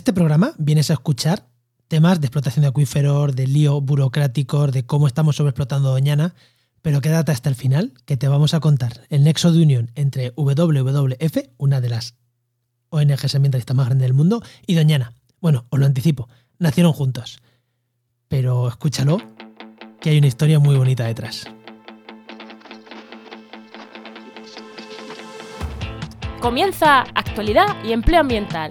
este programa vienes a escuchar temas de explotación de acuíferos, de lío burocráticos, de cómo estamos sobreexplotando Doñana, pero quédate hasta el final, que te vamos a contar el nexo de unión entre WWF, una de las ONGs ambientalistas más grandes del mundo, y Doñana. Bueno, os lo anticipo, nacieron juntos. Pero escúchalo, que hay una historia muy bonita detrás. Comienza Actualidad y Empleo Ambiental,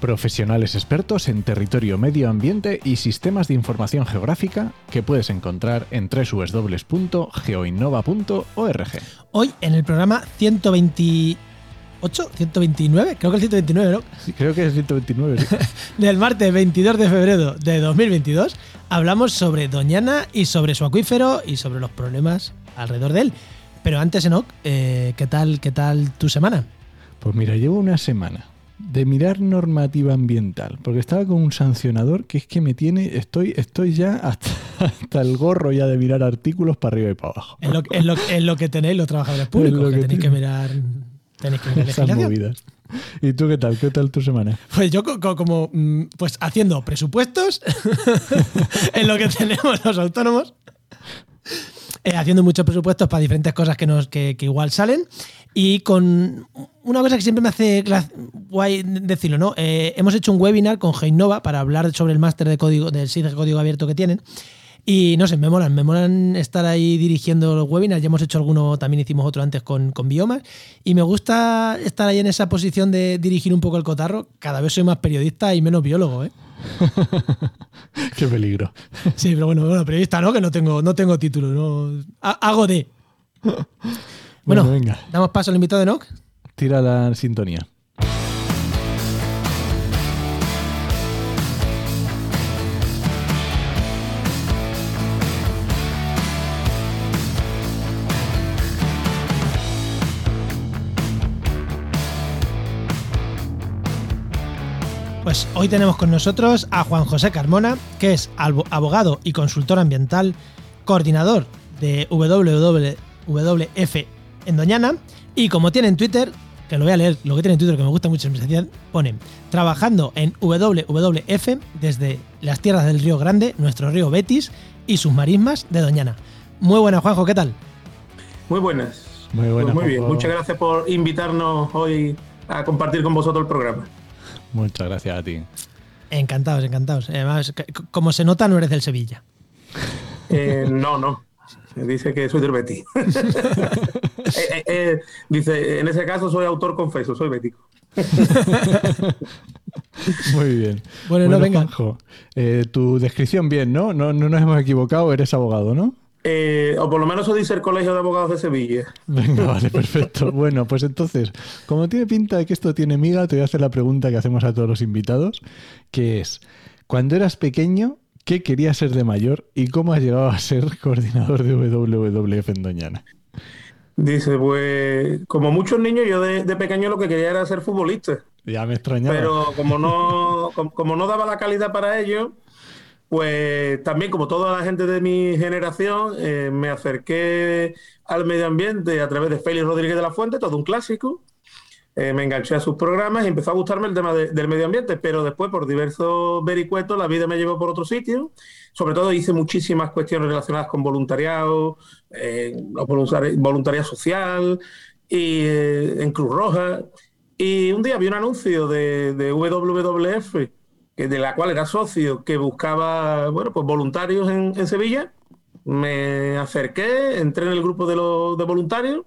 Profesionales expertos en territorio, medio ambiente y sistemas de información geográfica que puedes encontrar en www.geoinnova.org. Hoy en el programa 128, 129, creo que el 129, ¿no? Sí, creo que es 129. sí. Del martes 22 de febrero de 2022 hablamos sobre Doñana y sobre su acuífero y sobre los problemas alrededor de él. Pero antes, Enoch, eh, ¿qué tal, qué tal tu semana? Pues mira, llevo una semana de mirar normativa ambiental, porque estaba con un sancionador que es que me tiene, estoy, estoy ya hasta, hasta el gorro ya de mirar artículos para arriba y para abajo. Es lo, es lo- es lo que tenéis los trabajadores públicos, lo que, que tenéis que mirar, tenéis que mirar Esas movidas. ¿Y tú qué tal? ¿Qué tal tu semana? Pues yo co- co- como mm, pues haciendo presupuestos en lo que tenemos los autónomos, eh, haciendo muchos presupuestos para diferentes cosas que nos que, igual salen y con una cosa que siempre me hace guay decirlo, ¿no? Eh, hemos hecho un webinar con Geinova para hablar sobre el máster de código del SID de código abierto que tienen. Y no sé, me molan, me molan estar ahí dirigiendo los webinars. Ya hemos hecho alguno, también hicimos otro antes con, con biomas. Y me gusta estar ahí en esa posición de dirigir un poco el cotarro. Cada vez soy más periodista y menos biólogo, ¿eh? Qué peligro. Sí, pero bueno, bueno, periodista no, que no tengo, no tengo título, no. Ha- Hago de. Bueno, Bueno, venga. damos paso al invitado de Noc. Tira la sintonía. Pues hoy tenemos con nosotros a Juan José Carmona, que es abogado y consultor ambiental, coordinador de WWF en Doñana, y como tiene en Twitter, que lo voy a leer, lo que tiene en Twitter que me gusta mucho, pone, trabajando en WWF desde las tierras del río Grande, nuestro río Betis y sus marismas de Doñana. Muy buena, Juanjo, ¿qué tal? Muy buenas. Muy Pues buena. muy bien, Juanjo. muchas gracias por invitarnos hoy a compartir con vosotros el programa. Muchas gracias a ti. Encantados, encantados. Además, c- como se nota, no eres del Sevilla. Eh, no, no. Dice que soy del Betis. Eh, eh, eh, dice, en ese caso soy autor confeso, soy bético. Muy bien. Bueno, no, venga. Juanjo, eh, tu descripción bien, ¿no? ¿no? No nos hemos equivocado, eres abogado, ¿no? Eh, o por lo menos soy del Colegio de Abogados de Sevilla. Venga, vale, perfecto. Bueno, pues entonces, como tiene pinta de que esto tiene miga, te voy a hacer la pregunta que hacemos a todos los invitados, que es, cuando eras pequeño, ¿qué querías ser de mayor y cómo has llegado a ser coordinador de WWF en Doñana? Dice, pues como muchos niños, yo de, de pequeño lo que quería era ser futbolista. Ya me extrañaba. Pero como no, como, como no daba la calidad para ello, pues también como toda la gente de mi generación, eh, me acerqué al medio ambiente a través de Félix Rodríguez de la Fuente, todo un clásico. Eh, me enganché a sus programas y empezó a gustarme el tema de- del medio ambiente, pero después por diversos vericuetos la vida me llevó por otro sitio. Sobre todo hice muchísimas cuestiones relacionadas con voluntariado, eh, voluntari- voluntariado social y eh, en Cruz Roja. Y un día vi un anuncio de, de WWF, de la cual era socio, que buscaba bueno, pues voluntarios en, en Sevilla. Me acerqué, entré en el grupo de, los, de voluntarios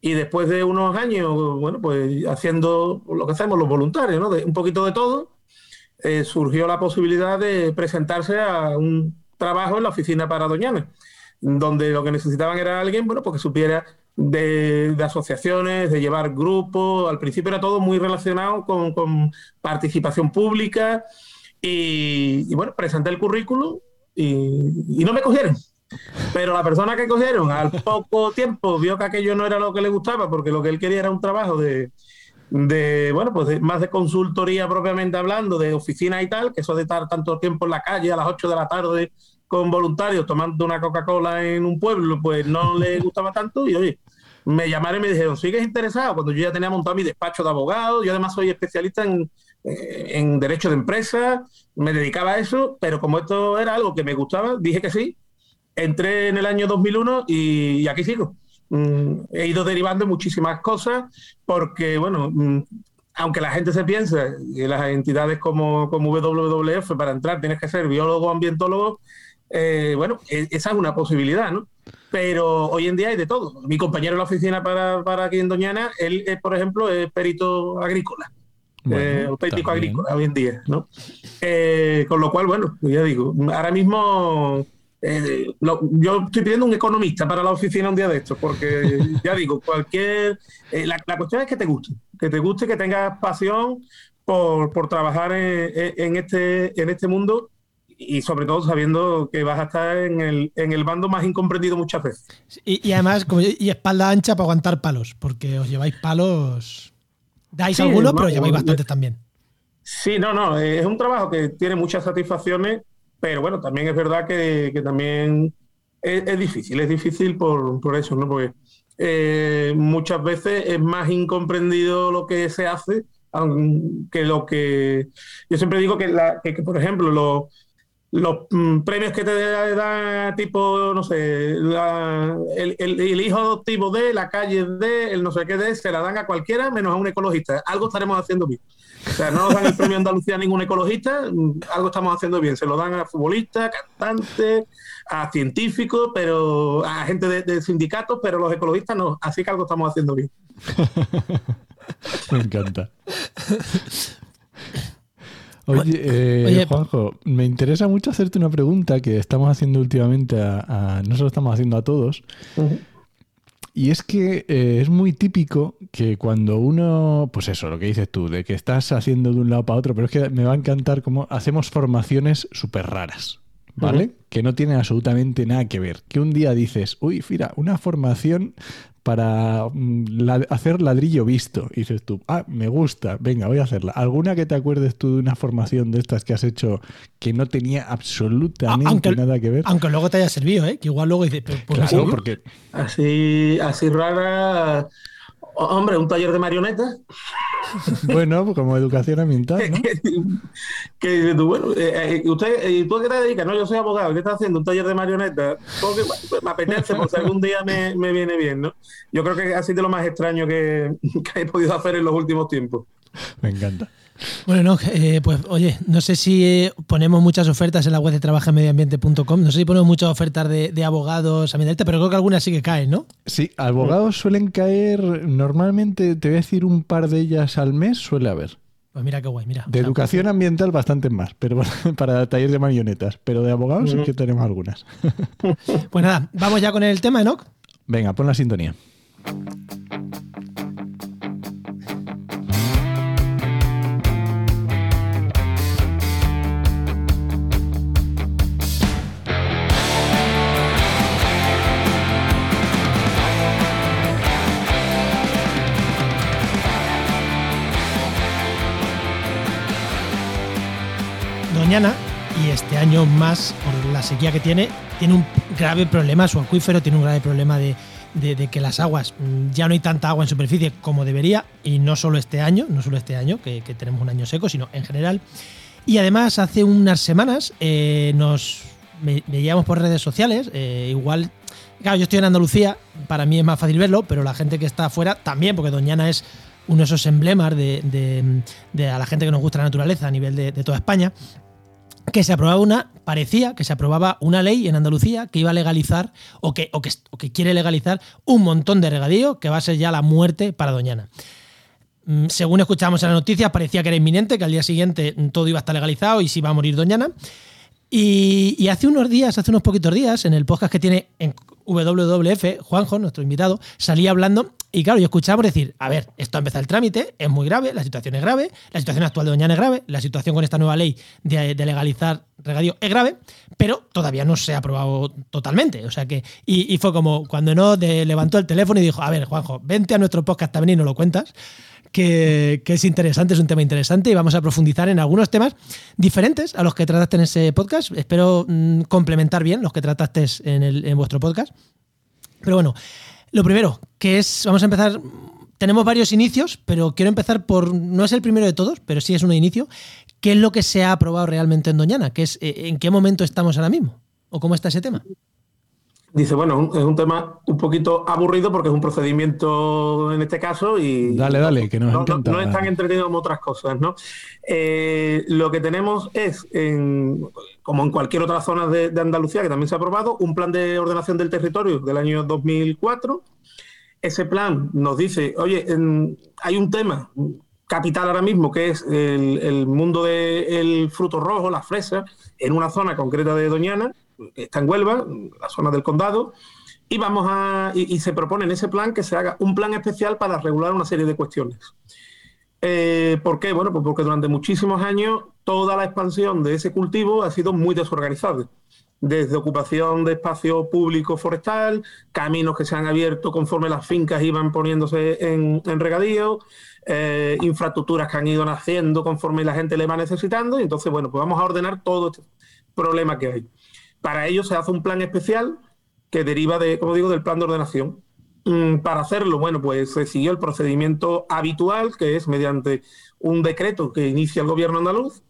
y después de unos años, bueno, pues haciendo lo que hacemos los voluntarios, ¿no? De un poquito de todo, eh, surgió la posibilidad de presentarse a un trabajo en la oficina para Doñana, donde lo que necesitaban era alguien, bueno, pues que supiera de, de asociaciones, de llevar grupos. Al principio era todo muy relacionado con, con participación pública y, y, bueno, presenté el currículum y, y no me cogieron. Pero la persona que cogieron al poco tiempo vio que aquello no era lo que le gustaba, porque lo que él quería era un trabajo de, de bueno, pues más de consultoría propiamente hablando, de oficina y tal, que eso de estar tanto tiempo en la calle a las 8 de la tarde con voluntarios tomando una Coca-Cola en un pueblo, pues no le gustaba tanto y oye, me llamaron y me dijeron, ¿sigues interesado? Cuando yo ya tenía montado mi despacho de abogado, yo además soy especialista en, en derecho de empresa, me dedicaba a eso, pero como esto era algo que me gustaba, dije que sí, entré en el año 2001 y, aquí sigo. Mm, he ido derivando muchísimas cosas porque, bueno, mm, aunque la gente se piensa que las entidades como, como WWF para entrar tienes que ser biólogo ambientólogo, eh, bueno, e, esa es una posibilidad, ¿no? Pero hoy en día hay de todo. Mi compañero en la oficina para, para aquí en Doñana, él, por ejemplo, es perito agrícola. Eh, auténtico agrícola hoy en día, ¿no? Eh, con lo cual, bueno, ya digo, ahora mismo yo estoy pidiendo un economista para la oficina un día de estos, porque ya digo, cualquier. la, cuestión es que te guste, que te guste, que tengas pasión por, por trabajar en, en, este, en este mundo y sobre todo sabiendo que vas a estar en el, en el bando más incomprendido muchas veces. Y, y además, como, y espalda ancha para aguantar palos, porque os lleváis palos. Dais algunos, pero lleváis bastantes también. Sí, no, no, es un trabajo que tiene muchas satisfacciones, pero bueno, también es verdad que, que también es, es, difícil, es difícil por, por eso, ¿no? Porque eh, muchas veces es más incomprendido lo que se hace que lo que... Yo siempre digo que, la, que, que por ejemplo, los los mm, premios que te da, tipo, no sé, el, el, hijo adoptivo de, la calle de, el no sé qué de, se la dan a cualquiera menos a un ecologista. Algo estaremos haciendo bien. O sea, no nos dan el premio Andalucía a ningún ecologista, mm, algo estamos haciendo bien. Se lo dan a futbolistas, cantantes, a científicos, pero a gente de, de sindicatos, pero los ecologistas no. Así que algo estamos haciendo bien. Me encanta. Oye, eh, Juanjo, me interesa mucho hacerte una pregunta que estamos haciendo últimamente a, no se lo estamos haciendo a todos. Y es que eh, es muy típico que cuando uno, pues eso, lo que dices tú, de que estás haciendo de un lado para otro, pero es que me va a encantar cómo hacemos formaciones súper raras, ¿vale? Que no tienen absolutamente nada que ver. Que un día dices, uy, mira, una formación para mm, hacer ladrillo visto. Y dices tú, ah, me gusta, venga, voy a hacerla. ¿Alguna que te acuerdes tú de una formación de estas que has hecho que no tenía absolutamente nada que ver? Aunque luego te haya servido, ¿eh? Que igual luego dices, pues claro, porque... Así, así rara. Hombre, un taller de marionetas. Bueno, pues como educación ambiental, ¿no? que, tú, bueno, eh, eh, usted, ¿y tú a qué te dedicas? No, yo soy abogado, ¿qué estás haciendo? Un taller de marionetas. Porque, pues, me apetece, porque algún día me, me, viene bien, ¿no? Yo creo que ha sido lo más extraño que, que he podido hacer en los últimos tiempos. Me encanta. Bueno, no, eh, pues oye, no sé si eh, ponemos muchas ofertas en la web de trabajamediambiente.com, no sé si ponemos muchas ofertas de, de abogados ambientalistas, pero creo que algunas sí que caen, ¿no? Sí, abogados suelen caer, normalmente te voy a decir un par de ellas al mes, suele haber. Pues mira qué guay, mira. De educación ambiental bastante más, pero para talleres de marionetas, pero de abogados sí que tenemos algunas. Pues nada, vamos ya con el tema, Enoch. Venga, pon la sintonía. Y este año más por la sequía que tiene, tiene un grave problema, su acuífero tiene un grave problema de, que las aguas, mm, ya no hay tanta agua en superficie como debería, y no solo este año, no solo este año, que, tenemos un año seco, sino en general. Y además hace unas semanas eh, nos veíamos por redes sociales, eh, igual, claro, yo estoy en Andalucía, para mí es más fácil verlo, pero la gente que está afuera también, porque Doñana es uno de esos emblemas de, a la gente que nos gusta la naturaleza a nivel de, toda España que se aprobaba una, parecía que se aprobaba una ley en Andalucía que iba a legalizar o que, o que, que quiere legalizar un montón de regadío que va a ser ya la muerte para Doñana. Mm, según escuchamos en las noticias, parecía que era inminente, que al día siguiente todo iba a estar legalizado y se iba a morir Doñana. Y, hace unos días, hace unos poquitos días, en el podcast que tiene en WWF, Juanjo, nuestro invitado, salía hablando y claro, yo escuchaba decir, a ver, esto ha empezado el trámite, es muy grave, la situación es grave, la situación actual de Doñana es grave, la situación con esta nueva ley de, legalizar regadío es grave, pero todavía no se ha aprobado totalmente. O sea que, y, fue como cuando no levantó el teléfono y dijo, a ver, Juanjo, vente a nuestro podcast también y nos lo cuentas que, es interesante, es un tema interesante y vamos a profundizar en algunos temas diferentes a los que trataste en ese podcast. Espero mm, complementar bien los que trataste en, en vuestro podcast. Pero bueno, lo primero, que es, vamos a empezar, tenemos varios inicios, pero quiero empezar por, no es el primero de todos, pero sí es un inicio. ¿Qué es lo que se ha aprobado realmente en Doñana? ¿Qué es, eh, ¿En qué momento estamos ahora mismo? ¿O cómo está ese tema? Dice, bueno, es un tema un poquito aburrido porque es un procedimiento en este caso y... Dale, dale, que nos no, encanta. No, es tan entretenido como otras cosas, ¿no? Eh, lo que tenemos es, como en cualquier otra zona de, Andalucía que también se ha aprobado, un plan de ordenación del territorio del año 2004. Ese plan nos dice, oye, hay un tema capital ahora mismo que es el, mundo del fruto rojo, las fresas, en una zona concreta de Doñana está en Huelva, la zona del condado, y vamos a y, se propone en ese plan que se haga un plan especial para regular una serie de cuestiones. Eh, ¿Por qué? Bueno, pues porque durante muchísimos años toda la expansión de ese cultivo ha sido muy desorganizada. Desde ocupación de espacio público forestal, caminos que se han abierto conforme las fincas iban poniéndose en, regadío, eh, infraestructuras que han ido naciendo conforme la gente le va necesitando. Y entonces, bueno, pues vamos a ordenar todo este problema que hay. Para ello se hace un plan especial que deriva de, como digo, del plan de ordenación. Mm, para hacerlo, bueno, pues se siguió el procedimiento habitual, que es mediante un decreto que inicia el gobierno andaluz.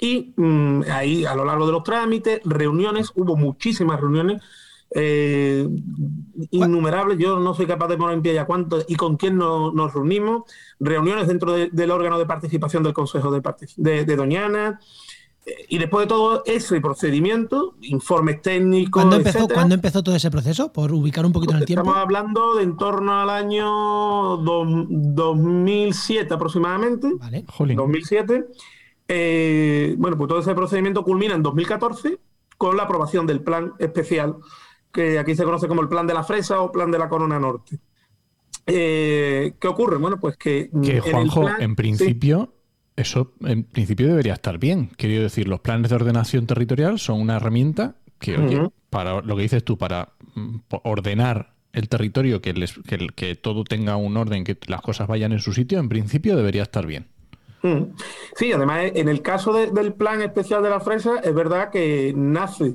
Y mm, ahí, a lo largo de los trámites, reuniones, hubo muchísimas reuniones, eh, innumerables. Yo no soy capaz de poner en pie ya cuánto y con quién nos reunimos. Reuniones dentro del órgano de participación del Consejo de, de Doñana, y después de todo ese procedimiento, informes técnicos. ¿Cuándo empezó, empezó todo ese proceso? Por ubicar un poquito en el tiempo. Estamos hablando de en torno al año 2007 aproximadamente. Vale. 2007. Eh, bueno, pues todo ese procedimiento culmina en 2014 con la aprobación del plan especial, que aquí se conoce como el plan de la fresa o plan de la Corona Norte. Eh, ¿Qué ocurre? Bueno, pues que. Que Juanjo, en principio. Eso en principio debería estar bien. Quiero decir, los planes de ordenación territorial son una herramienta que, oye, para lo que dices tú, para mm, ordenar el territorio, que, les, que, todo tenga un orden, que las cosas vayan en su sitio, en principio debería estar bien. Sí, además en el caso del plan especial de la fresa, es verdad que nace,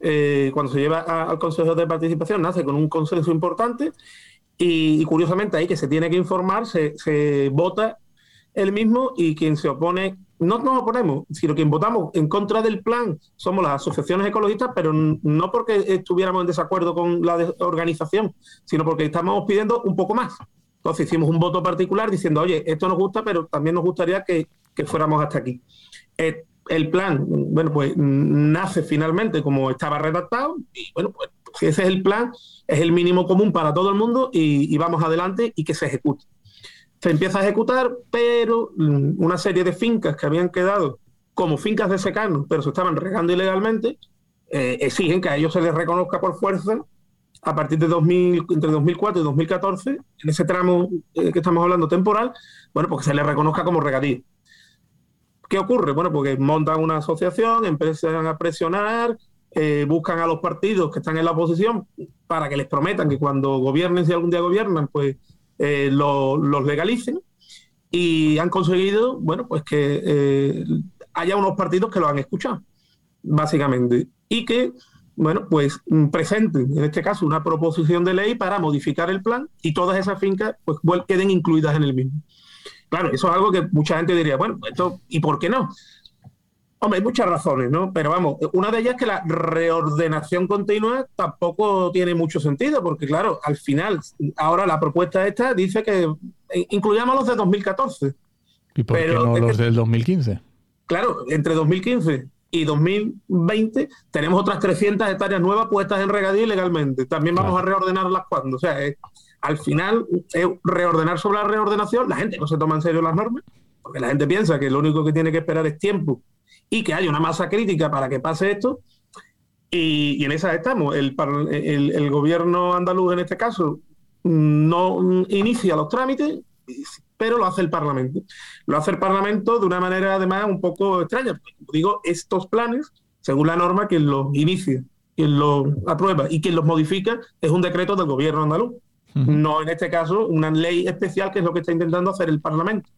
eh, cuando se lleva al Consejo de Participación, nace con un consenso importante y, curiosamente ahí que se tiene que informar, se, se vota el mismo y quien se opone, no nos oponemos, sino quien votamos en contra del plan somos las asociaciones ecologistas, pero no porque estuviéramos en desacuerdo con la organización, sino porque estamos pidiendo un poco más. Entonces hicimos un voto particular diciendo, oye, esto nos gusta, pero también nos gustaría que, fuéramos hasta aquí. Eh, el plan, bueno, pues nace finalmente como estaba redactado y bueno, pues si ese es el plan, es el mínimo común para todo el mundo y vamos adelante y que se ejecute se empieza a ejecutar, pero mm, una serie de fincas que habían quedado como fincas de secano, pero se estaban regando ilegalmente, eh, exigen que a ellos se les reconozca por fuerza a partir de 2000, entre 2004 y 2014, en ese tramo eh, que estamos hablando temporal, bueno, porque se les reconozca como regadío. ¿Qué ocurre? Bueno, porque montan una asociación, empiezan a presionar, eh, buscan a los partidos que están en la oposición para que les prometan que cuando gobiernen, si algún día gobiernan, pues eh, los legalicen y han conseguido, bueno, pues que eh, haya unos partidos que lo han escuchado, básicamente, y que, bueno, pues presenten, en este caso, una proposición de ley para modificar el plan y todas esas fincas pues queden incluidas en el mismo. Claro, eso es algo que mucha gente diría, bueno, esto, ¿y por qué no? Hombre, hay muchas razones, ¿no? Pero vamos, una de ellas es que la reordenación continua tampoco tiene mucho sentido, porque claro, al final, ahora la propuesta esta dice que eh, incluyamos los de 2014. ¿Y por qué no los del 2015? Claro, entre 2015 y 2020 tenemos otras 300 hectáreas nuevas puestas en regadío ilegalmente. También vamos a reordenarlas cuando. O sea, al final, es reordenar sobre la reordenación. La gente no se toma en serio las normas, porque la gente piensa que lo único que tiene que esperar es tiempo y que haya una masa crítica para que pase esto. Y, en esa estamos. El, el, gobierno andaluz, en este caso, no inicia los trámites, pero lo hace el Parlamento. Lo hace el Parlamento de una manera, además, un poco extraña. Como digo, estos planes, según la norma, quien los inicia, quien los aprueba y quien los modifica es un decreto del gobierno andaluz. No, en este caso, una ley especial, que es lo que está intentando hacer el Parlamento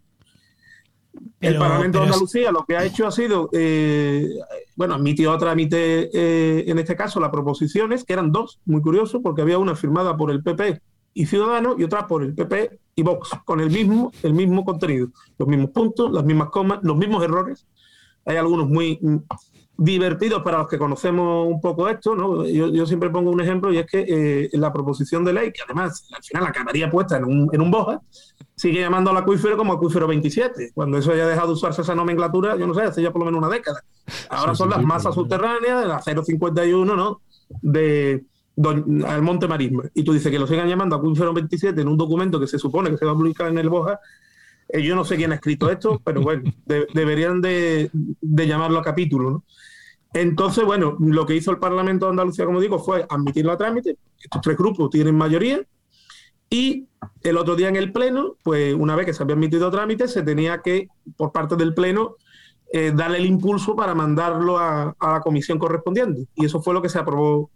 el Parlamento de Andalucía lo que ha hecho ha sido, eh, bueno, admitió a trámite, eh, en este caso, las proposiciones, que eran dos, muy curioso, porque había una firmada por el PP y Ciudadanos y otra por el PP y Vox, con el mismo, el mismo contenido, los mismos puntos, las mismas comas, los mismos errores. Hay algunos muy mm, divertidos para los que conocemos un poco esto, ¿no? Yo, siempre pongo un ejemplo y es que eh, la proposición de ley, que además al final acabaría puesta en un, en un boja, sigue llamando al acuífero como acuífero 27. Cuando eso haya dejado de usarse esa nomenclatura, yo no sé, hace ya por lo menos una década. Ahora son las masas subterráneas de la 051, ¿no? De al Monte Marisma. Y tú dices que lo sigan llamando acuífero 27 en un documento que se supone que se va a publicar en el Boja. Eh, yo no sé quién ha escrito esto, pero bueno, deberían de, de, llamarlo a capítulo, ¿no? Entonces, bueno, lo que hizo el Parlamento de Andalucía, como digo, fue admitirlo a trámite. Estos tres grupos tienen mayoría y el otro día en el Pleno, pues una vez que se había admitido trámite, se tenía que, por parte del Pleno, eh, darle el impulso para mandarlo a, la comisión correspondiente. Y eso fue lo que se aprobó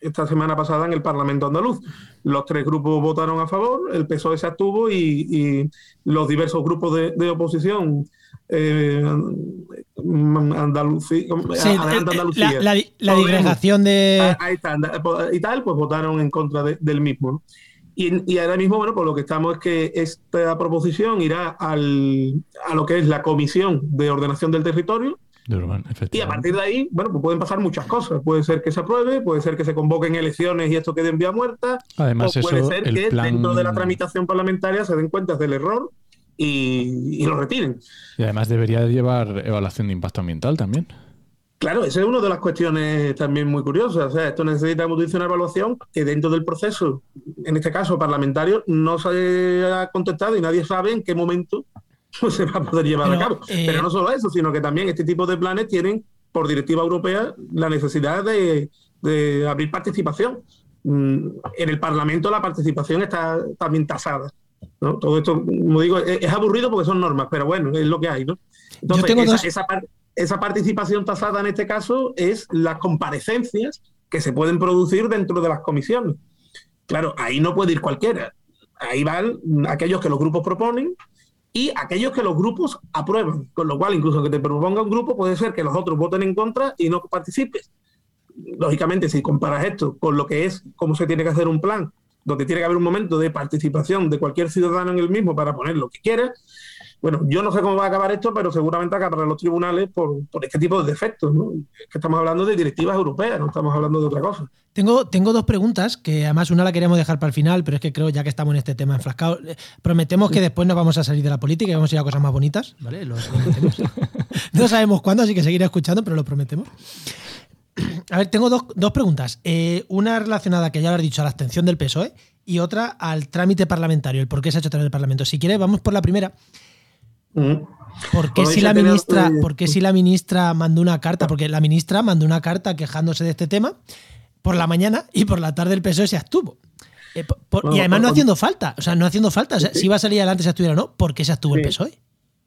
esta semana pasada en el Parlamento andaluz. Los tres grupos votaron a favor, el PSOE se abstuvo y, los diversos grupos de, oposición eh, Andalucía, La, la, disgregación de... Ahí está, y tal, pues votaron en contra del mismo. Y, ahora mismo, bueno, pues lo que estamos es que esta proposición irá al, a lo que es la Comisión de Ordenación del Territorio. y a partir de ahí, bueno, pues pueden pasar muchas cosas. Puede ser que se apruebe, puede ser que se convoquen elecciones y esto quede en vía muerta. Además, o puede ser que dentro de la tramitación parlamentaria se den cuenta del error y, y lo retiren. Y además debería llevar evaluación de impacto ambiental también. Claro, esa es una de las cuestiones también muy curiosas. O sea, esto necesita, como una evaluación que dentro del proceso, en este caso parlamentario, no se ha contestado y nadie sabe en qué momento se va a poder llevar a cabo. Eh, Pero no solo eso, sino que también este tipo de planes tienen, por directiva europea, la necesidad de, abrir participación. Mm, en el Parlamento la participación está también tasada. Todo esto, como digo, es, aburrido porque son normas, pero bueno, es lo que hay. ¿no? Entonces, esa parte esa participación tasada en este caso es las comparecencias que se pueden producir dentro de las comisiones. Claro, ahí no puede ir cualquiera. Ahí van aquellos que los grupos proponen y aquellos que los grupos aprueban. Con lo cual, incluso que te proponga un grupo, puede ser que los otros voten en contra y no participes. Lógicamente, si comparas esto con lo que es cómo se tiene que hacer un plan, donde tiene que haber un momento de participación de cualquier ciudadano en el mismo para poner lo que quiera, bueno, yo no sé cómo va a acabar esto, pero seguramente acabarán los tribunales por, este tipo de defectos. ¿no? Es que estamos hablando de directivas europeas, no estamos hablando de otra cosa. Tengo, tengo dos preguntas, que además una la queremos dejar para el final, pero es que creo ya que estamos en este tema enfrascado. Eh, prometemos que después nos vamos a salir de la política y vamos a ir a cosas más bonitas, ¿vale? Lo no sabemos cuándo, así que seguiré escuchando, pero lo prometemos. A ver, tengo dos, dos preguntas. Eh, una relacionada, que ya lo has dicho, a la abstención del PSOE y otra al trámite parlamentario, el por qué se ha hecho a través del Parlamento. Si quieres, vamos por la primera. ¿Por qué, si la ministra, si la ministra mandó una carta? Porque la ministra mandó una carta quejándose de este tema por la mañana y por la tarde el PSOE se abstuvo. Eh, y además no haciendo falta, o sea, no haciendo falta. si iba a salir adelante se estuviera o no, ¿por qué se abstuvo el PSOE?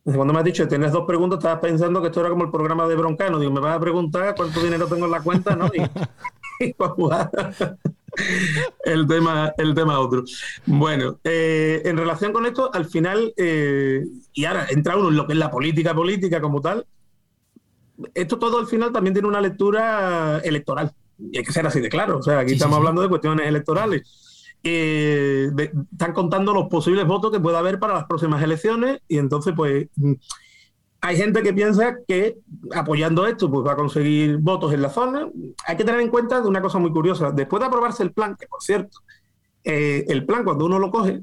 Cuando me has dicho que tienes dos preguntas, estabas pensando que esto era como el programa de Broncano. Digo, me vas a preguntar cuánto dinero tengo en la cuenta, ¿no? Y, el tema, el tema otro. Bueno, eh, en relación con esto, al final, eh, y ahora entra uno en lo que es la política política como tal, esto todo al final también tiene una lectura electoral. Y hay que ser así de claro. O sea, aquí estamos hablando de cuestiones electorales. Eh, están contando los posibles votos que pueda haber para las próximas elecciones y entonces pues hay gente que piensa que apoyando esto pues va a conseguir votos en la zona. Hay que tener en cuenta una cosa muy curiosa. Después de aprobarse el plan, que por cierto, eh, el plan cuando uno lo coge,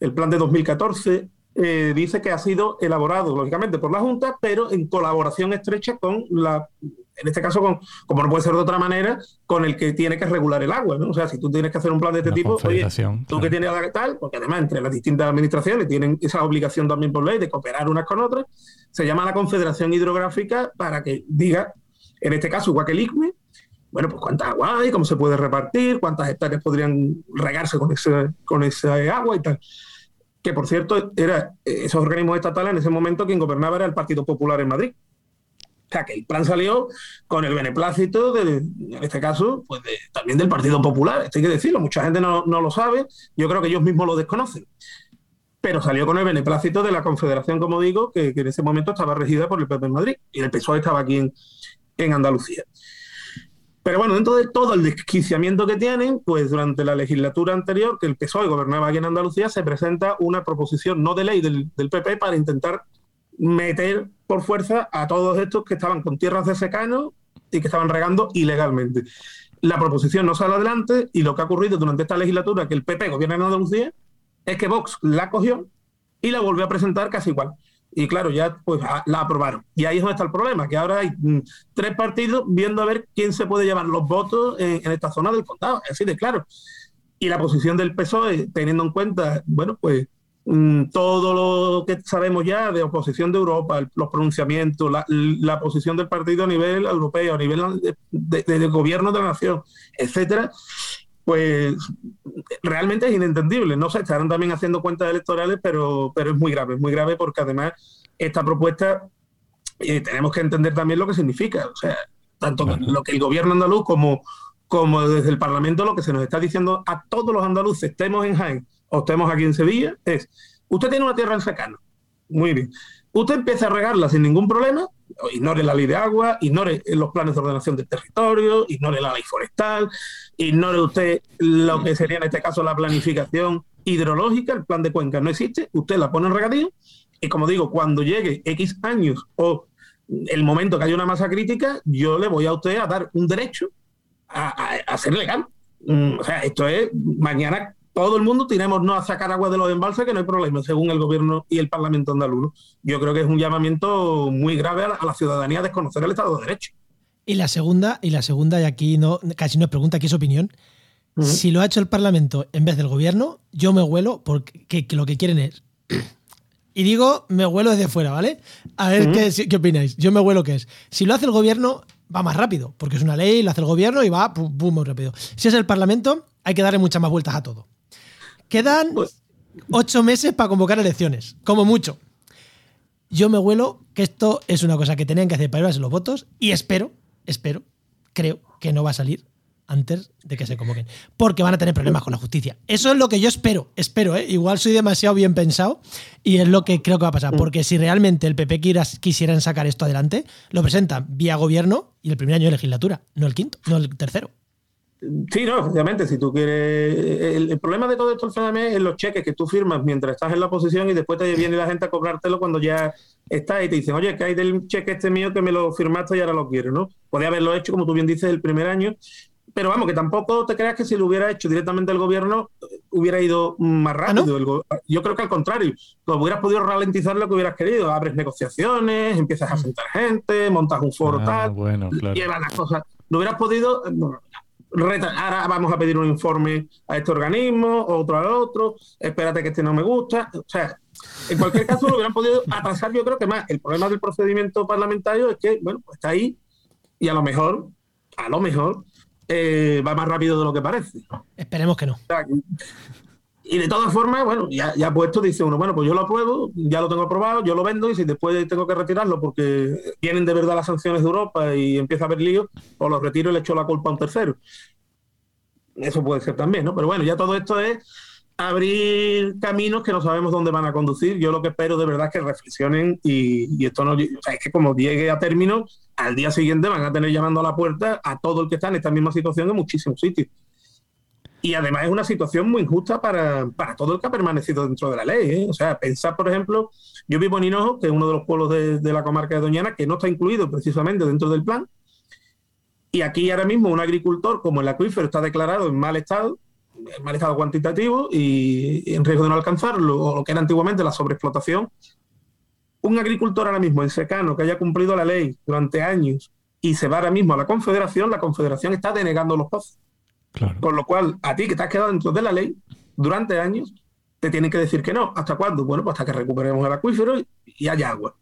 el plan de 2014, eh, dice que ha sido elaborado, lógicamente, por la Junta, pero en colaboración estrecha con la en este caso, con, como no puede ser de otra manera, con el que tiene que regular el agua. ¿no? O sea, si tú tienes que hacer un plan de este tipo, oye, tú que tienes tal, porque además entre las distintas administraciones tienen esa obligación también por ley de cooperar unas con otras, se llama la Confederación Hidrográfica para que diga, en este caso, igual que el ICME, bueno, pues cuánta agua hay, cómo se puede repartir, cuántas hectáreas podrían regarse con ese, con esa agua y tal. Que por cierto, era esos organismos estatales en ese momento quien gobernaba era el Partido Popular en Madrid. O sea, que el plan salió con el beneplácito, de, en este caso, pues también del Partido Popular. Esto hay que decirlo, mucha gente no, lo sabe, yo creo que ellos mismos lo desconocen. Pero salió con el beneplácito de la Confederación, como digo, que, en ese momento estaba regida por el PP en Madrid y el PSOE estaba aquí en, en Andalucía. Pero bueno, dentro de todo el desquiciamiento que tienen, pues durante la legislatura anterior, que el PSOE gobernaba aquí en Andalucía, se presenta una proposición no de ley del, PP para intentar meter por fuerza a todos estos que estaban con tierras de secano y que estaban regando ilegalmente. La proposición no sale adelante y lo que ha ocurrido durante esta legislatura, que el PP gobierna en Andalucía, es que Vox la cogió y la volvió a presentar casi igual y claro, ya pues la aprobaron. Y ahí es donde está el problema, que ahora hay mm, tres partidos viendo a ver quién se puede llevar los votos en, esta zona del condado, así de claro. Y la posición del PSOE, teniendo en cuenta, bueno, pues todo lo que sabemos ya de oposición de Europa, los pronunciamientos, la, posición del partido a nivel europeo, a nivel de, gobierno de la nación, etcétera, pues realmente es inentendible. No sé, estarán también haciendo cuentas electorales, pero, pero es muy grave, es muy grave porque además esta propuesta eh, tenemos que entender también lo que significa. O sea, tanto lo que el gobierno andaluz como, como desde el Parlamento lo que se nos está diciendo a todos los andaluces, estemos en Jaén o estemos aquí en Sevilla, es, usted tiene una tierra en secano. Muy bien. Usted empieza a regarla sin ningún problema, ignore la ley de agua, ignore los planes de ordenación del territorio, ignore la ley forestal, ignore usted lo que sería en este caso la planificación hidrológica, el plan de cuenca no existe, usted la pone en regadío y como digo, cuando llegue X años o el momento que haya una masa crítica, yo le voy a usted a dar un derecho a, a ser legal. Mm, o sea, esto es mañana todo el mundo tenemos no a sacar agua de los embalses, que no hay problema, según el gobierno y el Parlamento andaluz. Yo creo que es un llamamiento muy grave a la, ciudadanía a desconocer el Estado de Derecho. Y la segunda, y la segunda, y aquí no, casi nos pregunta qué es opinión. Si lo ha hecho el Parlamento en vez del gobierno, yo me huelo porque lo que quieren es. Y digo, me huelo desde fuera, ¿vale? A ver qué, qué, opináis. Yo me huelo qué es. Si lo hace el gobierno, va más rápido, porque es una ley, lo hace el gobierno y va pum, muy rápido. Si es el Parlamento, hay que darle muchas más vueltas a todo. Quedan pues- ocho meses para convocar elecciones, como mucho. Yo me huelo que esto es una cosa que tenían que hacer para llevarse los votos y espero, espero, creo que no va a salir antes de que se convoquen. Porque van a tener problemas con la justicia. Eso es lo que yo espero, espero, ¿eh? Igual soy demasiado bien pensado y es lo que creo que va a pasar. Mm. Porque si realmente el PP quisieran sacar esto adelante, lo presentan vía gobierno y el primer año de legislatura, no el quinto, no el tercero. Sí, no, efectivamente, si tú quieres... El, problema de todo esto es los cheques que tú firmas mientras estás en la oposición y después te viene la gente a cobrártelo cuando ya estás y te dicen, oye, que hay del cheque este mío que me lo firmaste y ahora lo quiero, ¿no? Podría haberlo hecho, como tú bien dices, el primer año, pero vamos, que tampoco te creas que si lo hubiera hecho directamente el gobierno hubiera ido más ¿Ah, rápido. Yo creo que al contrario, pues hubieras podido ralentizar lo que hubieras querido. Abres negociaciones, empiezas a sentar gente, montas un foro ah, tal, bueno, llevas las cosas. No hubieras podido ahora vamos a pedir un informe a este organismo, otro al otro, espérate que este no me gusta. O sea, en cualquier caso lo hubieran podido atrasar yo creo que más. El problema del procedimiento parlamentario es que, bueno, pues está ahí y a lo mejor, a lo mejor, eh, va más rápido de lo que parece. Esperemos que no. Y de todas formas, bueno, ya, ya puesto dice uno, bueno, pues yo lo apruebo, ya lo tengo aprobado, yo lo vendo y si después tengo que retirarlo porque vienen de verdad las sanciones de Europa y empieza a haber lío, pues lo retiro y le echo la culpa a un tercero. Eso puede ser también, ¿no? Pero bueno, ya todo esto es abrir caminos que no sabemos dónde van a conducir. Yo lo que espero de verdad es que reflexionen y, y esto no, o sea, es que como llegue a término, al día siguiente van a tener llamando a la puerta a todo el que está en esta misma situación en muchísimos sitios. Y además es una situación muy injusta para, todo el que ha permanecido dentro de la ley. ¿eh? O sea, pensar, por ejemplo, yo vivo en Hinojo, que es uno de los pueblos de, la comarca de Doñana, que no está incluido precisamente dentro del plan. Y aquí ahora mismo un agricultor, como el acuífero está declarado en mal estado, en mal estado cuantitativo y en riesgo de no alcanzarlo, o lo que era antiguamente la sobreexplotación, un agricultor ahora mismo en secano que haya cumplido la ley durante años y se va ahora mismo a la Confederación, la Confederación está denegando los pozos. Claro. Con lo cual, a ti que te has quedado dentro de la ley durante años, te tienen que decir que no. ¿Hasta cuándo? Bueno, pues hasta que recuperemos el acuífero y, haya agua.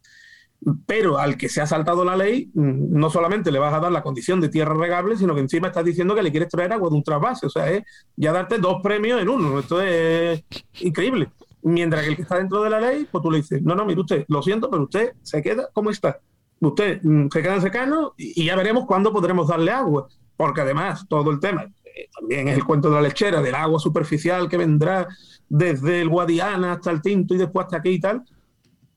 Pero al que se ha saltado la ley, mm, no solamente le vas a dar la condición de tierra regable, sino que encima estás diciendo que le quieres traer agua de un trasvase. O sea, es ya darte dos premios en uno. Esto es increíble. Mientras que el que está dentro de la ley, pues tú le dices, no, no, mire usted, lo siento, pero usted se queda como está. Usted mm, se queda en secano y ya veremos cuándo podremos darle agua. Porque además, todo el tema, también es el cuento de la lechera, del agua superficial que vendrá desde el Guadiana hasta el Tinto y después hasta aquí y tal,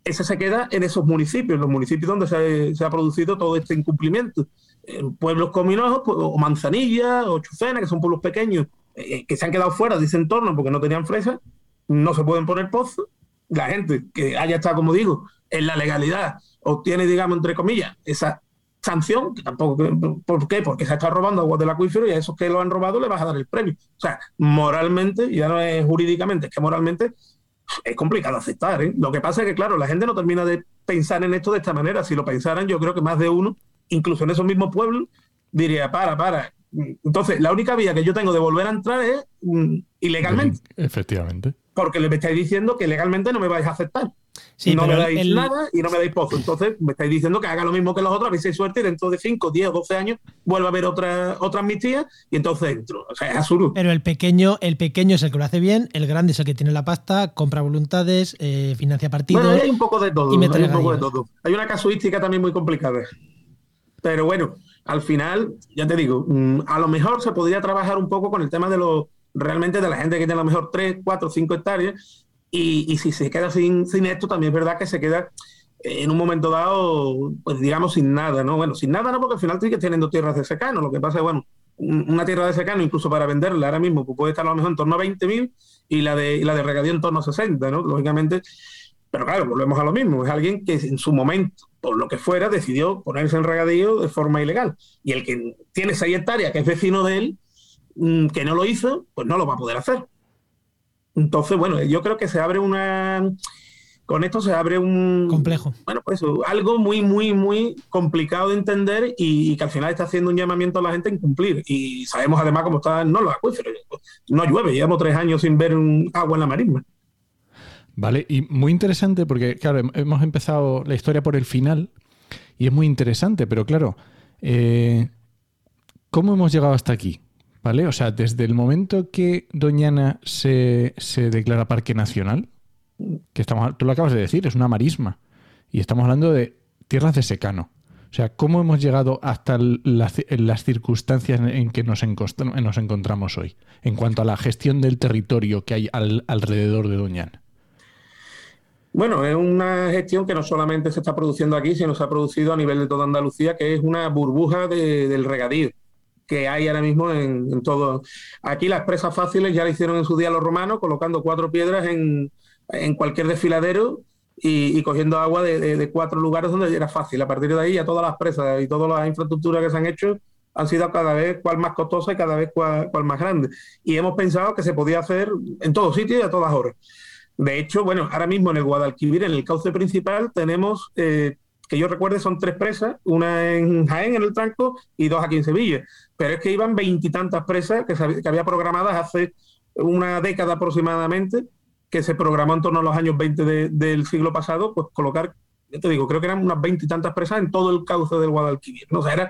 ese se queda en esos municipios, los municipios donde se, ha producido todo este incumplimiento. En pueblos como Hinojo, pues, o Manzanilla, o Chucena, que son pueblos pequeños, eh, que se han quedado fuera de ese entorno porque no tenían fresa, no se pueden poner pozos. La gente que haya estado, como digo, en la legalidad, obtiene, digamos, entre comillas, esa sanción, que tampoco, ¿por qué? Porque se ha estado robando agua del acuífero y a esos que lo han robado le vas a dar el premio. O sea, moralmente, ya no es jurídicamente, es que moralmente es complicado aceptar. ¿eh? Lo que pasa es que, claro, la gente no termina de pensar en esto de esta manera. Si lo pensaran, yo creo que más de uno, incluso en esos mismos pueblos, diría, para, para. Entonces, la única vía que yo tengo de volver a entrar es mm, ilegalmente, Efectivamente. porque le estáis diciendo que legalmente no me vais a aceptar. Sí, no me dais el- nada y no me dais pozo. Entonces, me estáis diciendo que haga lo mismo que los otros, habéis suerte y dentro de 5, 10 o 12 años vuelva a haber otra, otra amnistía y entonces entro. O sea, es absurdo. Pero el pequeño, el pequeño es el que lo hace bien, el grande es el que tiene la pasta, compra voluntades, eh, financia partidos. Bueno, hay un poco de todo. y me hay un poco de todo. Hay una casuística también muy complicada. Pero bueno, al final, ya te digo, mm, a lo mejor se podría trabajar un poco con el tema de los realmente de la gente que tiene a lo mejor 3, 4, 5 hectáreas. Y, y si se queda sin, sin esto, también es verdad que se queda en un momento dado, pues digamos, sin nada, ¿no? Bueno, sin nada no, porque al final sigues teniendo tierras de secano. Lo que pasa es, bueno, un- una tierra de secano, incluso para venderla ahora mismo, pues puede estar a lo mejor en torno a 20.000 y la de, y la de regadío en torno a 60, ¿no? Lógicamente, pero claro, volvemos a lo mismo. Es alguien que en su momento, por lo que fuera, decidió ponerse en regadío de forma ilegal. Y el que tiene 6 hectáreas, que es vecino de él, mm, que no lo hizo, pues no lo va a poder hacer. Entonces, bueno, yo creo que se abre una... Con esto se abre un... Complejo. Bueno, pues eso, algo muy, muy, muy complicado de entender y, y que al final está haciendo un llamamiento a la gente a incumplir. Y sabemos además cómo están no los acuíferos. No llueve, llevamos tres años sin ver un agua en la marisma. Vale, y muy interesante porque, claro, hem- hemos empezado la historia por el final y es muy interesante, pero claro, eh, ¿cómo hemos llegado hasta aquí? ¿Vale? O sea, desde el momento que Doñana se, se declara parque nacional, que estamos, tú lo acabas de decir, es una marisma, y estamos hablando de tierras de secano. O sea, ¿cómo hemos llegado hasta las, las circunstancias en que nos, nos encontramos hoy en cuanto a la gestión del territorio que hay al- alrededor de Doñana? Bueno, es una gestión que no solamente se está produciendo aquí, sino se ha producido a nivel de toda Andalucía, que es una burbuja de- del regadío que hay ahora mismo en, en todo. Aquí las presas fáciles ya la hicieron en su día los romanos, colocando cuatro piedras en, en cualquier desfiladero y, y cogiendo agua de, de- cuatro lugares donde era fácil. A partir de ahí, ya todas las presas y todas las infraestructuras que se han hecho han sido cada vez cual más costosa y cada vez cual más grande. Y hemos pensado que se podía hacer en todos sitios y a todas horas. De hecho, bueno, ahora mismo en el Guadalquivir, en el cauce principal, tenemos, eh, que yo recuerde, son tres presas, una en Jaén, en el Tranco, y dos aquí en Sevilla. Pero es que iban veintitantas presas que, había programadas hace una década aproximadamente, que se programó en torno a los años 20 de- del siglo pasado, pues colocar, ya te digo, creo que eran unas veintitantas presas en todo el cauce del Guadalquivir. ¿no? O sea, era,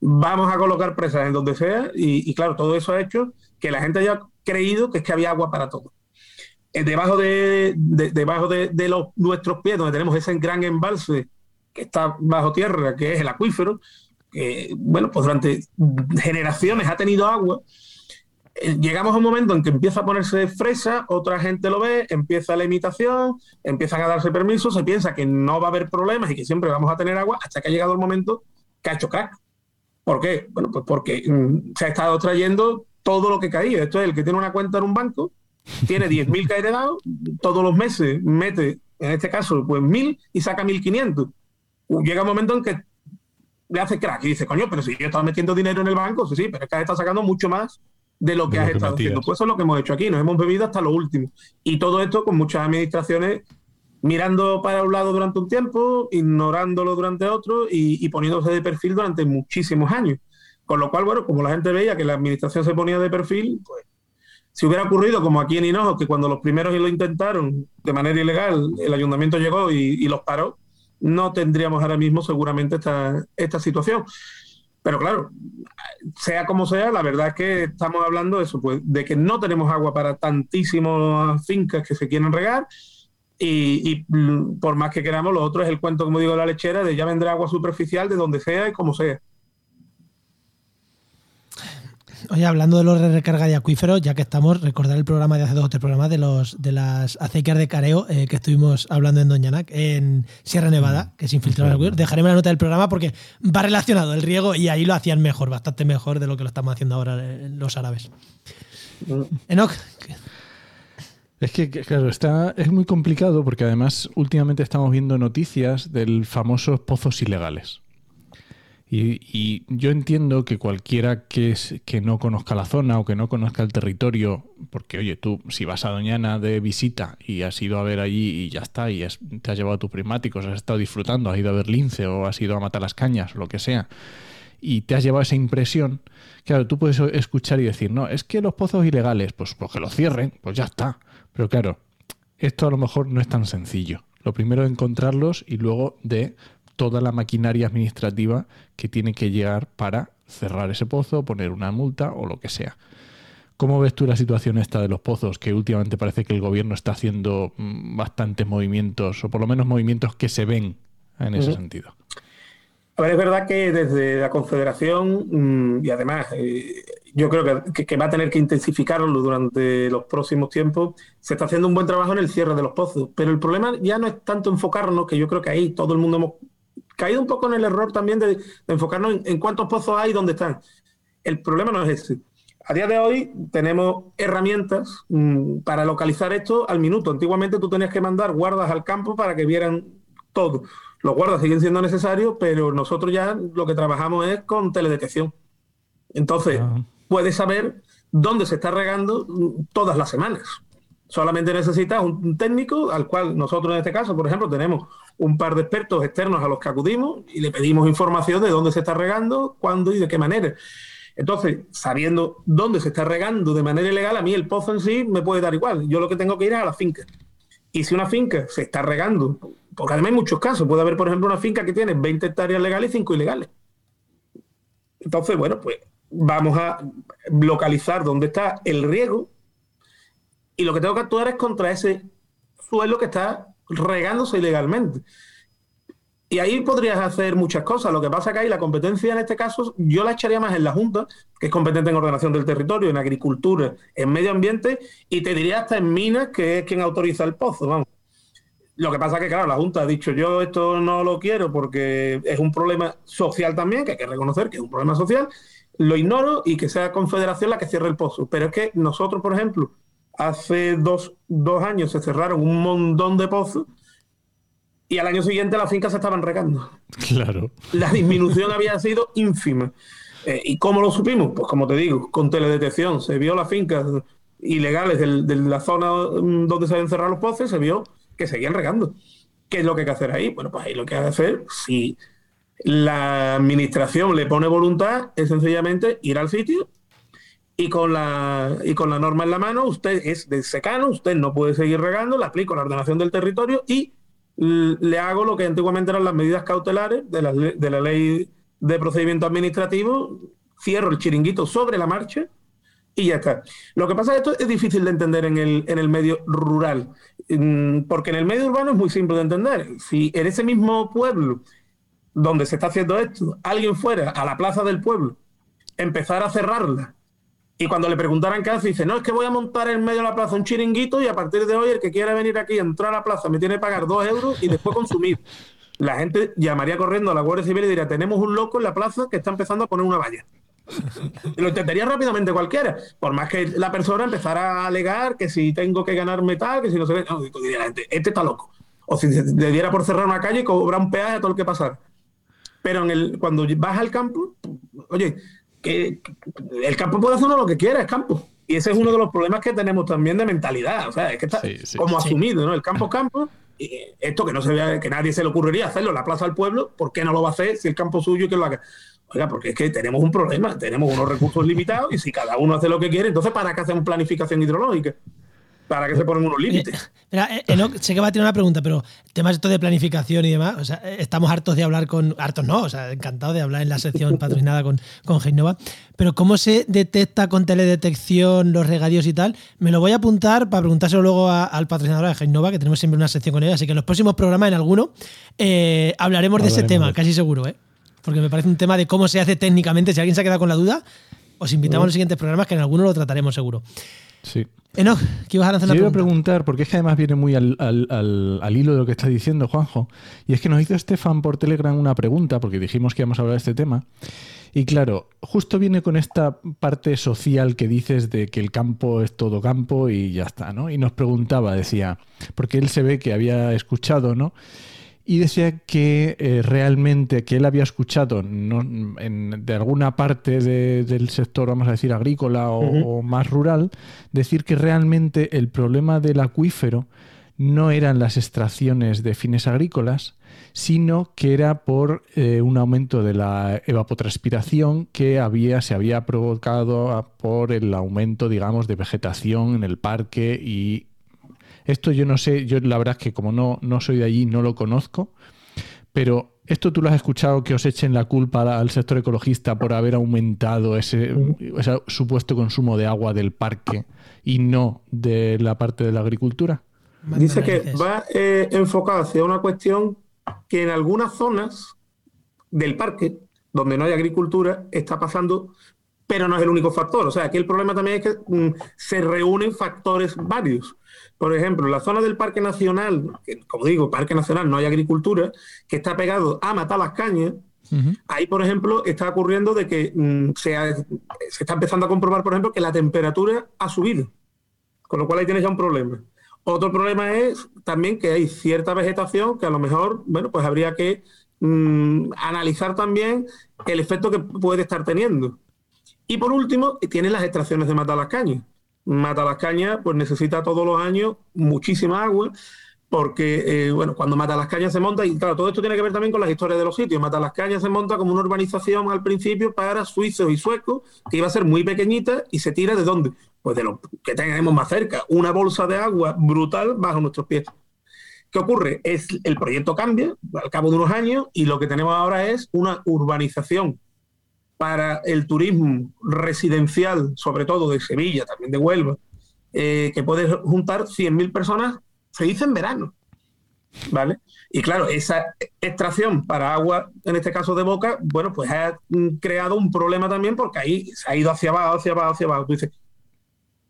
vamos a colocar presas en donde sea, y, y claro, todo eso ha hecho que la gente haya creído que es que había agua para todo eh, debajo de, de- debajo de, de los, nuestros pies, donde tenemos ese gran embalse que está bajo tierra, que es el acuífero, que, bueno, pues durante generaciones ha tenido agua. Eh, Llegamos a un momento en que empieza a ponerse fresa, otra gente lo ve, empieza la imitación, empiezan a darse permisos, se piensa que no va a haber problemas y que siempre vamos a tener agua, hasta que ha llegado el momento que ha hecho crack. ¿Por qué? Bueno, pues porque mm, se ha estado trayendo todo lo que caía. Esto es el que tiene una cuenta en un banco, tiene 10.000 que ha heredado, todos los meses mete, en este caso, pues 1.000 y saca 1.500. Llega un momento en que le hace crack y dice, coño, pero si yo estaba metiendo dinero en el banco, sí, sí, pero es que has estado sacando mucho más de lo que De lo has que estado metías. haciendo. Pues eso es lo que hemos hecho aquí, nos hemos bebido hasta lo último. Y todo esto con muchas administraciones mirando para un lado durante un tiempo, ignorándolo durante otro y, poniéndose de perfil durante muchísimos años. Con lo cual, bueno, como la gente veía que la administración se ponía de perfil, pues si hubiera ocurrido como aquí en Hinojo, que cuando los primeros lo intentaron de manera ilegal, el ayuntamiento llegó y, los paró, no tendríamos ahora mismo seguramente esta, esta situación. Pero claro, sea como sea, la verdad es que estamos hablando de eso, pues, de que no tenemos agua para tantísimas fincas que se quieren regar. Y, por más que queramos, lo otro es el cuento, como digo, de la lechera, de ya vendrá agua superficial de donde sea y como sea. Oye, hablando de los recarga de acuíferos, ya que estamos, recordar el programa de hace dos o tres programas de los de las acequias de careo eh, que estuvimos hablando en Doñanac, en Sierra Nevada, mm. que se infiltraron el Dejaremos la nota del programa porque va relacionado el riego y ahí lo hacían mejor, bastante mejor de lo que lo estamos haciendo ahora eh, los árabes. Mm. Enoch. Es que, claro, está, es muy complicado porque además últimamente estamos viendo noticias del famosos pozos ilegales. Y, yo entiendo que cualquiera que, que no conozca la zona o que no conozca el territorio, porque oye, tú si vas a Doñana de visita y has ido a ver allí y ya está, y te has llevado tus prismáticos, has estado disfrutando, has ido a ver lince o has ido a matar las cañas, lo que sea, y te has llevado esa impresión, claro, tú puedes escuchar y decir, no, es que los pozos ilegales, pues, pues que los cierren, pues ya está. Pero claro, esto a lo mejor no es tan sencillo. Lo primero es encontrarlos y luego de toda la maquinaria administrativa que tiene que llegar para cerrar ese pozo, poner una multa o lo que sea. ¿Cómo ves tú la situación esta de los pozos? Que últimamente parece que el gobierno está haciendo mm, bastantes movimientos, o por lo menos movimientos que se ven en ese sentido. A ver, es verdad que desde la Confederación, mm, y además eh, yo creo que, que, va a tener que intensificarlo durante los próximos tiempos, se está haciendo un buen trabajo en el cierre de los pozos. Pero el problema ya no es tanto enfocarnos, que yo creo que ahí todo el mundo hemos caído un poco en el error también de, enfocarnos en, cuántos pozos hay y dónde están. El problema no es ese. A día de hoy tenemos herramientas mm, para localizar esto al minuto. Antiguamente tú tenías que mandar guardas al campo para que vieran todo. Los guardas siguen siendo necesarios, pero nosotros ya lo que trabajamos es con teledetección. Entonces, ah. puedes saber dónde se está regando mm, todas las semanas. Solamente necesitas un técnico al cual nosotros en este caso, por ejemplo, tenemos un par de expertos externos a los que acudimos y le pedimos información de dónde se está regando, cuándo y de qué manera. Entonces, sabiendo dónde se está regando de manera ilegal, a mí el pozo en sí me puede dar igual. Yo lo que tengo que ir es a la finca. Y si una finca se está regando, porque además hay muchos casos, puede haber, por ejemplo, una finca que tiene 20 hectáreas legales y 5 ilegales. Entonces, bueno, pues vamos a localizar dónde está el riego y lo que tengo que actuar es contra ese suelo que está regándose ilegalmente. Y ahí podrías hacer muchas cosas. Lo que pasa que ahí la competencia en este caso yo la echaría más en la Junta, que es competente en ordenación del territorio, en agricultura, en medio ambiente, y te diría hasta en minas, que es quien autoriza el pozo. Vamos. Lo que pasa que, claro, la Junta ha dicho yo esto no lo quiero porque es un problema social también, que hay que reconocer que es un problema social, lo ignoro y que sea Confederación la que cierre el pozo. Pero es que nosotros, por ejemplo, hace dos, años se cerraron un montón de pozos y al año siguiente las fincas se estaban regando. Claro. La disminución había sido ínfima. Eh, ¿Y cómo lo supimos? Pues como te digo, con teledetección. Se vio las fincas ilegales de la zona donde se habían cerrado los pozos, se vio que seguían regando. ¿Qué es lo que hay que hacer ahí? Bueno, pues ahí lo que hay que hacer, si la administración le pone voluntad, es sencillamente ir al sitio y con la y con la norma en la mano, usted es de secano, usted no puede seguir regando, le aplico la ordenación del territorio y le hago lo que antiguamente eran las medidas cautelares de la, de la ley de procedimiento administrativo, cierro el chiringuito sobre la marcha y ya está. Lo que pasa es que esto es difícil de entender en el, en el medio rural, mm, porque en el medio urbano es muy simple de entender. Si en ese mismo pueblo donde se está haciendo esto, alguien fuera a la plaza del pueblo, empezar a cerrarla y cuando le preguntaran qué hace, dice, no, es que voy a montar en medio de la plaza un chiringuito y a partir de hoy el que quiera venir aquí, entrar a la plaza, me tiene que pagar dos euros y después consumir. La gente llamaría corriendo a la Guardia Civil y diría, tenemos un loco en la plaza que está empezando a poner una valla. lo entendería rápidamente cualquiera, por más que la persona empezara a alegar que si tengo que ganar metal, que si no se ve, no, diría la gente, este está loco. O si le diera por cerrar una calle y cobrar un peaje a todo lo que pasara. Pero en el, cuando vas al campo, oye, que, el campo puede hacer uno lo que quiera, es campo. Y ese es uno de los problemas que tenemos también de mentalidad. O sea, es que está como asumido, ¿no? El campo es campo esto que no se vea, que nadie se le ocurriría hacerlo en la Plaza del Pueblo, ¿por qué no lo va a hacer si el campo suyo y que lo haga? Oiga, porque es que tenemos un problema, tenemos unos recursos limitados y si cada uno hace lo que quiere, entonces ¿para qué hacemos planificación hidrológica? ¿Para qué se ponen unos límites? Eh, sé que va a tener una pregunta, pero temas esto de planificación y demás, o sea, eh, estamos hartos de hablar con. Hartos no, o sea, encantado de hablar en la sección patrocinada con, con Genova. Pero ¿cómo se detecta con teledetección los regadíos y tal? Me lo voy a apuntar para preguntárselo luego al patrocinador de Genova, que tenemos siempre una sección con ella. Así que en los próximos programas, en alguno, eh, hablaremos, de ese tema, casi seguro, ¿eh? Porque me parece un tema de cómo se hace técnicamente. Si alguien se ha quedado con la duda, os invitamos a los siguientes programas, que en alguno lo trataremos seguro. Sí. Enoch, ¿qué ibas a lanzar una pregunta? Yo iba a preguntar, porque es que además viene muy al, hilo de lo que está diciendo Juanjo, y es que nos hizo Estefan por Telegram una pregunta, porque dijimos que íbamos a hablar de este tema, y claro, justo viene con esta parte social que dices de que el campo es todo campo y ya está, ¿no? Y nos preguntaba, decía, porque él se ve que había escuchado, ¿no? Y decía que eh, realmente que él había escuchado de alguna parte del sector, vamos a decir, agrícola o, más rural, decir que realmente el problema del acuífero no eran las extracciones de fines agrícolas, sino que era por eh, un aumento de la evapotranspiración que había, se había provocado por el aumento, digamos, de vegetación en el parque y esto yo no sé, yo la verdad es que como no, no soy de allí, no lo conozco, pero esto tú lo has escuchado que os echen la culpa al sector ecologista por haber aumentado ese, supuesto consumo de agua del parque y no de la parte de la agricultura. Dice que va eh, enfocado hacia una cuestión que en algunas zonas del parque, donde no hay agricultura, está pasando, pero no es el único factor. O sea, aquí el problema también es que mm, se reúnen factores varios. Por ejemplo, en la zona del Parque Nacional, que, como digo, Parque Nacional no hay agricultura, que está pegado a matar las cañas, ahí, por ejemplo, está ocurriendo de que mm, se, está empezando a comprobar, por ejemplo, que la temperatura ha subido, con lo cual ahí tienes ya un problema. Otro problema es también que hay cierta vegetación que a lo mejor, bueno, pues habría que mm, analizar también el efecto que puede estar teniendo. Y por último, tienes las extracciones de matar las cañas. Mata pues necesita todos los años muchísima agua, porque, eh, bueno, cuando Mata las Cañas se monta, y claro, todo esto tiene que ver también con las historias de los sitios. Mata se monta como una urbanización al principio para suizos y suecos, que iba a ser muy pequeñita y se tira de dónde? Pues de lo que tenemos más cerca, una bolsa de agua brutal bajo nuestros pies. ¿Qué ocurre? Es, el proyecto cambia al cabo de unos años y lo que tenemos ahora es una urbanización para el turismo residencial, sobre todo de Sevilla, también de Huelva, eh, que puede juntar 100.000 personas, se dice en verano. ¿Vale? Y claro, esa extracción para agua, en este caso de boca, bueno, pues ha creado un problema también porque ahí se ha ido hacia abajo, hacia abajo, hacia abajo. Tú dices,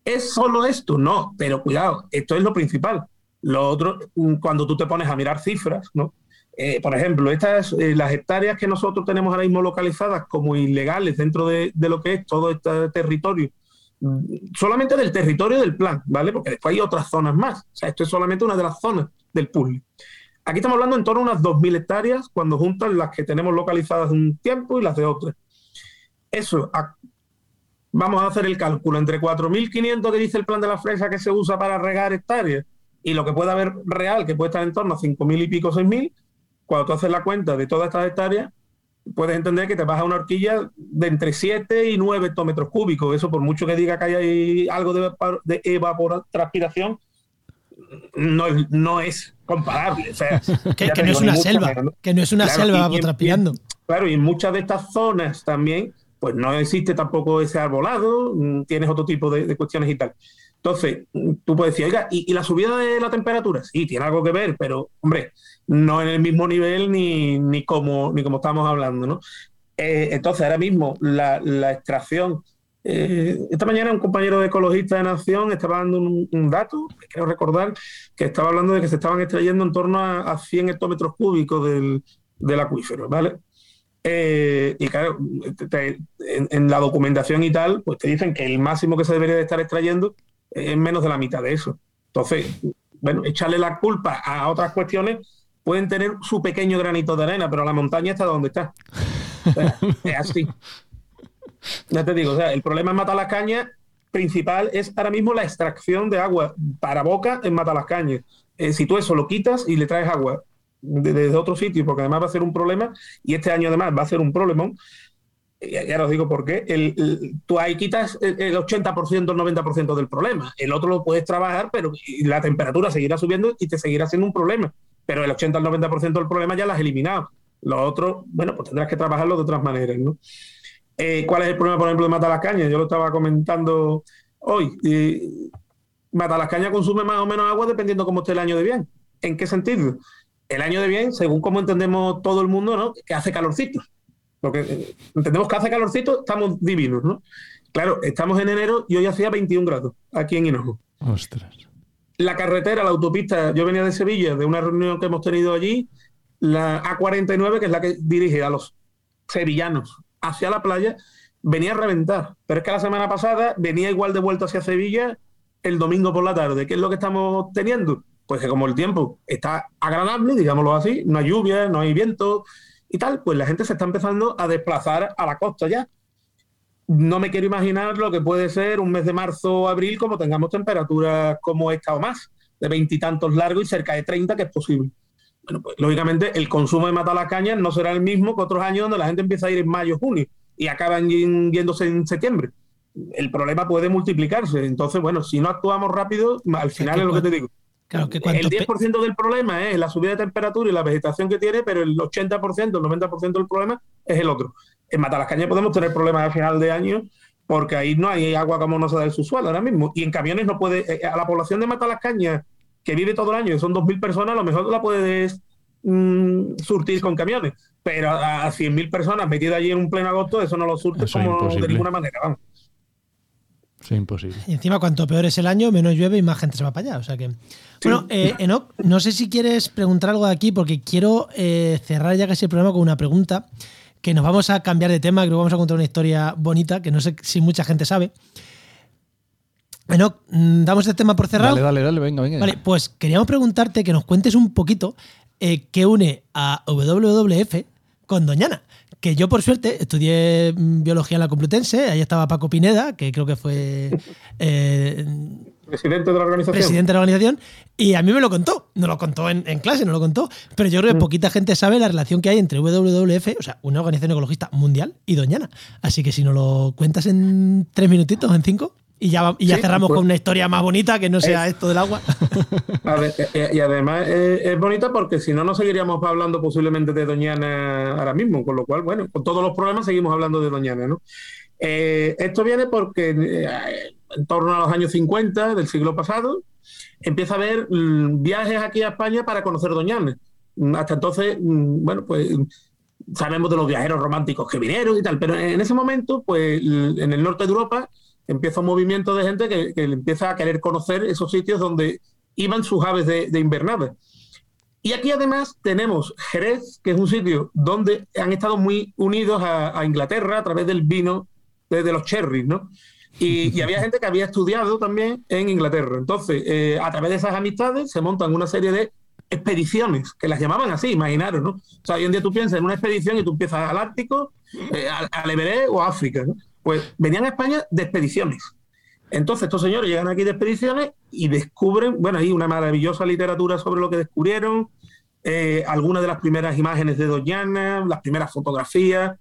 ¿es solo esto? No, pero cuidado, esto es lo principal. Lo otro, cuando tú te pones a mirar cifras, ¿no? Eh, por ejemplo, estas, eh, las hectáreas que nosotros tenemos ahora mismo localizadas como ilegales dentro de, lo que es todo este territorio, mm, solamente del territorio del plan, ¿vale? Porque después hay otras zonas más. O sea, esto es solamente una de las zonas del puzzle. Aquí estamos hablando en torno a unas 2.000 hectáreas cuando juntan las que tenemos localizadas de un tiempo y las de otras. Eso, vamos a hacer el cálculo entre 4.500 que dice el plan de la fresa que se usa para regar hectáreas y lo que puede haber real, que puede estar en torno a 5.000 y pico, 6.000, cuando tú haces la cuenta de todas estas hectáreas, puedes entender que te vas a una horquilla de entre 7 y 9 hectómetros cúbicos. Eso, por mucho que diga que hay algo de, de evapotranspiración, no, no es comparable. O sea, que, no es una selva, que no es una selva. Claro, y en muchas de estas zonas también, pues no existe tampoco ese arbolado, mm, tienes otro tipo de cuestiones y tal. Entonces, tú puedes decir, oiga, ¿y, la subida de la temperatura? Sí, tiene algo que ver, pero, hombre, no en el mismo nivel ni, ni, como, ni como estamos hablando, ¿no? Eh, entonces, ahora mismo, la, extracción. Eh, esta mañana un compañero de ecologista de Nación estaba dando un, dato, quiero recordar, que estaba hablando de que se estaban extrayendo en torno a, 100 hectómetros cúbicos del, acuífero, ¿vale? Eh, y claro, en, en, la documentación y tal, pues te dicen que el máximo que se debería de estar extrayendo es menos de la mitad de eso. Entonces, bueno, echarle la culpa a otras cuestiones pueden tener su pequeño granito de arena, pero la montaña está donde está. es así. Ya te digo, o sea, el problema en Matalascañas principal es ahora mismo la extracción de agua para boca en Matalascañas. eh, si tú eso lo quitas y le traes agua desde otro sitio, porque además va a ser un problema, y este año además va a ser un problema, ya, os digo por qué, el, tú ahí quitas el 80%, el 90% del problema. El otro lo puedes trabajar, pero la temperatura seguirá subiendo y te seguirá siendo un problema. Pero el 80 al 90% del problema ya lo has eliminado. Lo otro, bueno, pues tendrás que trabajarlo de otras maneras, ¿no? Eh, ¿Cuál es el problema, por ejemplo, de Matalascaña? Yo lo estaba comentando hoy. Eh, Matalascaña consume más o menos agua dependiendo cómo esté el año de bien. ¿En qué sentido? El año de bien, según como entendemos todo el mundo, ¿no? Que hace calorcito. Porque eh, entendemos que hace calorcito, estamos divinos, ¿no? Claro, estamos en enero y hoy hacía 21 grados aquí en Hinojo. Ostras. La carretera, la autopista, yo venía de Sevilla, de una reunión que hemos tenido allí, la A49, que es la que dirige a los sevillanos hacia la playa, venía a reventar. Pero es que la semana pasada venía igual de vuelta hacia Sevilla el domingo por la tarde. ¿Qué es lo que estamos teniendo? Pues que como el tiempo está agradable, digámoslo así, no hay lluvia, no hay viento, y tal, pues la gente se está empezando a desplazar a la costa ya. No me quiero imaginar lo que puede ser un mes de marzo o abril como tengamos temperaturas como esta o más, de veintitantos largos y cerca de 30, que es posible. Bueno, pues lógicamente el consumo de matalacañas no será el mismo que otros años donde la gente empieza a ir en mayo, junio y acaban yéndose en septiembre. El problema puede multiplicarse. Entonces, bueno, si no actuamos rápido, al final es lo que te digo el 10% del problema es la subida de temperatura y la vegetación que tiene, pero el 80%, el 90% del problema es el otro. En Matalascaña podemos tener problemas a final de año porque ahí no hay agua como no se da el subsuelo ahora mismo. Y en camiones no puede, eh, a la población de Matalascaña, que vive todo el año, que son 2.000 personas, a lo mejor la puedes mm, surtir con camiones. Pero a, 100.000 personas metidas allí en un pleno agosto, eso no lo surtes como de ninguna manera. Vamos. Es imposible. Y encima, cuanto peor es el año, menos llueve y más gente se va para allá. O sea que. Bueno, eh, Enoch, no sé si quieres preguntar algo de aquí, porque quiero eh, cerrar ya casi el programa con una pregunta. Que nos vamos a cambiar de tema, creo que vamos a contar una historia bonita, que no sé si mucha gente sabe. Enoch, mm, damos el tema por cerrado. Dale, dale, dale, venga, venga. Vale, pues queríamos preguntarte que nos cuentes un poquito eh, qué une a WWF con Doñana que yo por suerte estudié mm, biología en la Complutense, ahí estaba Paco Pineda, que creo que fue eh, presidente de la organización. Presidente de la organización, y a mí me lo contó, no lo contó en, clase, no lo contó, pero yo creo que mm. poquita gente sabe la relación que hay entre WWF, o sea, una organización ecologista mundial, y Doñana. Así que si nos lo cuentas en tres minutitos, en cinco. Y ya, y ya cerramos pues con una historia más bonita que no sea esto del agua. Eh, eh, y además es bonita porque si no, no seguiríamos hablando posiblemente de Doñana ahora mismo, con lo cual, bueno, con todos los problemas seguimos hablando de Doñana, ¿no? Eh, esto viene porque en torno a los años 50 del siglo pasado empieza a haber mm, viajes aquí a España para conocer Doñana. Hasta entonces, mm, bueno, pues sabemos de los viajeros románticos que vinieron y tal, pero en ese momento, pues en el norte de Europa empieza un movimiento de gente que, empieza a querer conocer esos sitios donde iban sus aves de, invernada. Y aquí además tenemos Jerez, que es un sitio donde han estado muy unidos a, Inglaterra a través del vino de, los cherries, ¿no? Y, había gente que había estudiado también en Inglaterra. Entonces, eh, a través de esas amistades se montan una serie de expediciones, que las llamaban así, imaginaros, ¿no? O sea, hoy en día tú piensas en una expedición y tú empiezas al Ártico, eh, al, al Everest o a África, ¿no? Pues venían a España de expediciones. Entonces estos señores llegan aquí de expediciones y descubren, bueno, hay una maravillosa literatura sobre lo que descubrieron, eh, algunas de las primeras imágenes de Doñana, las primeras fotografías,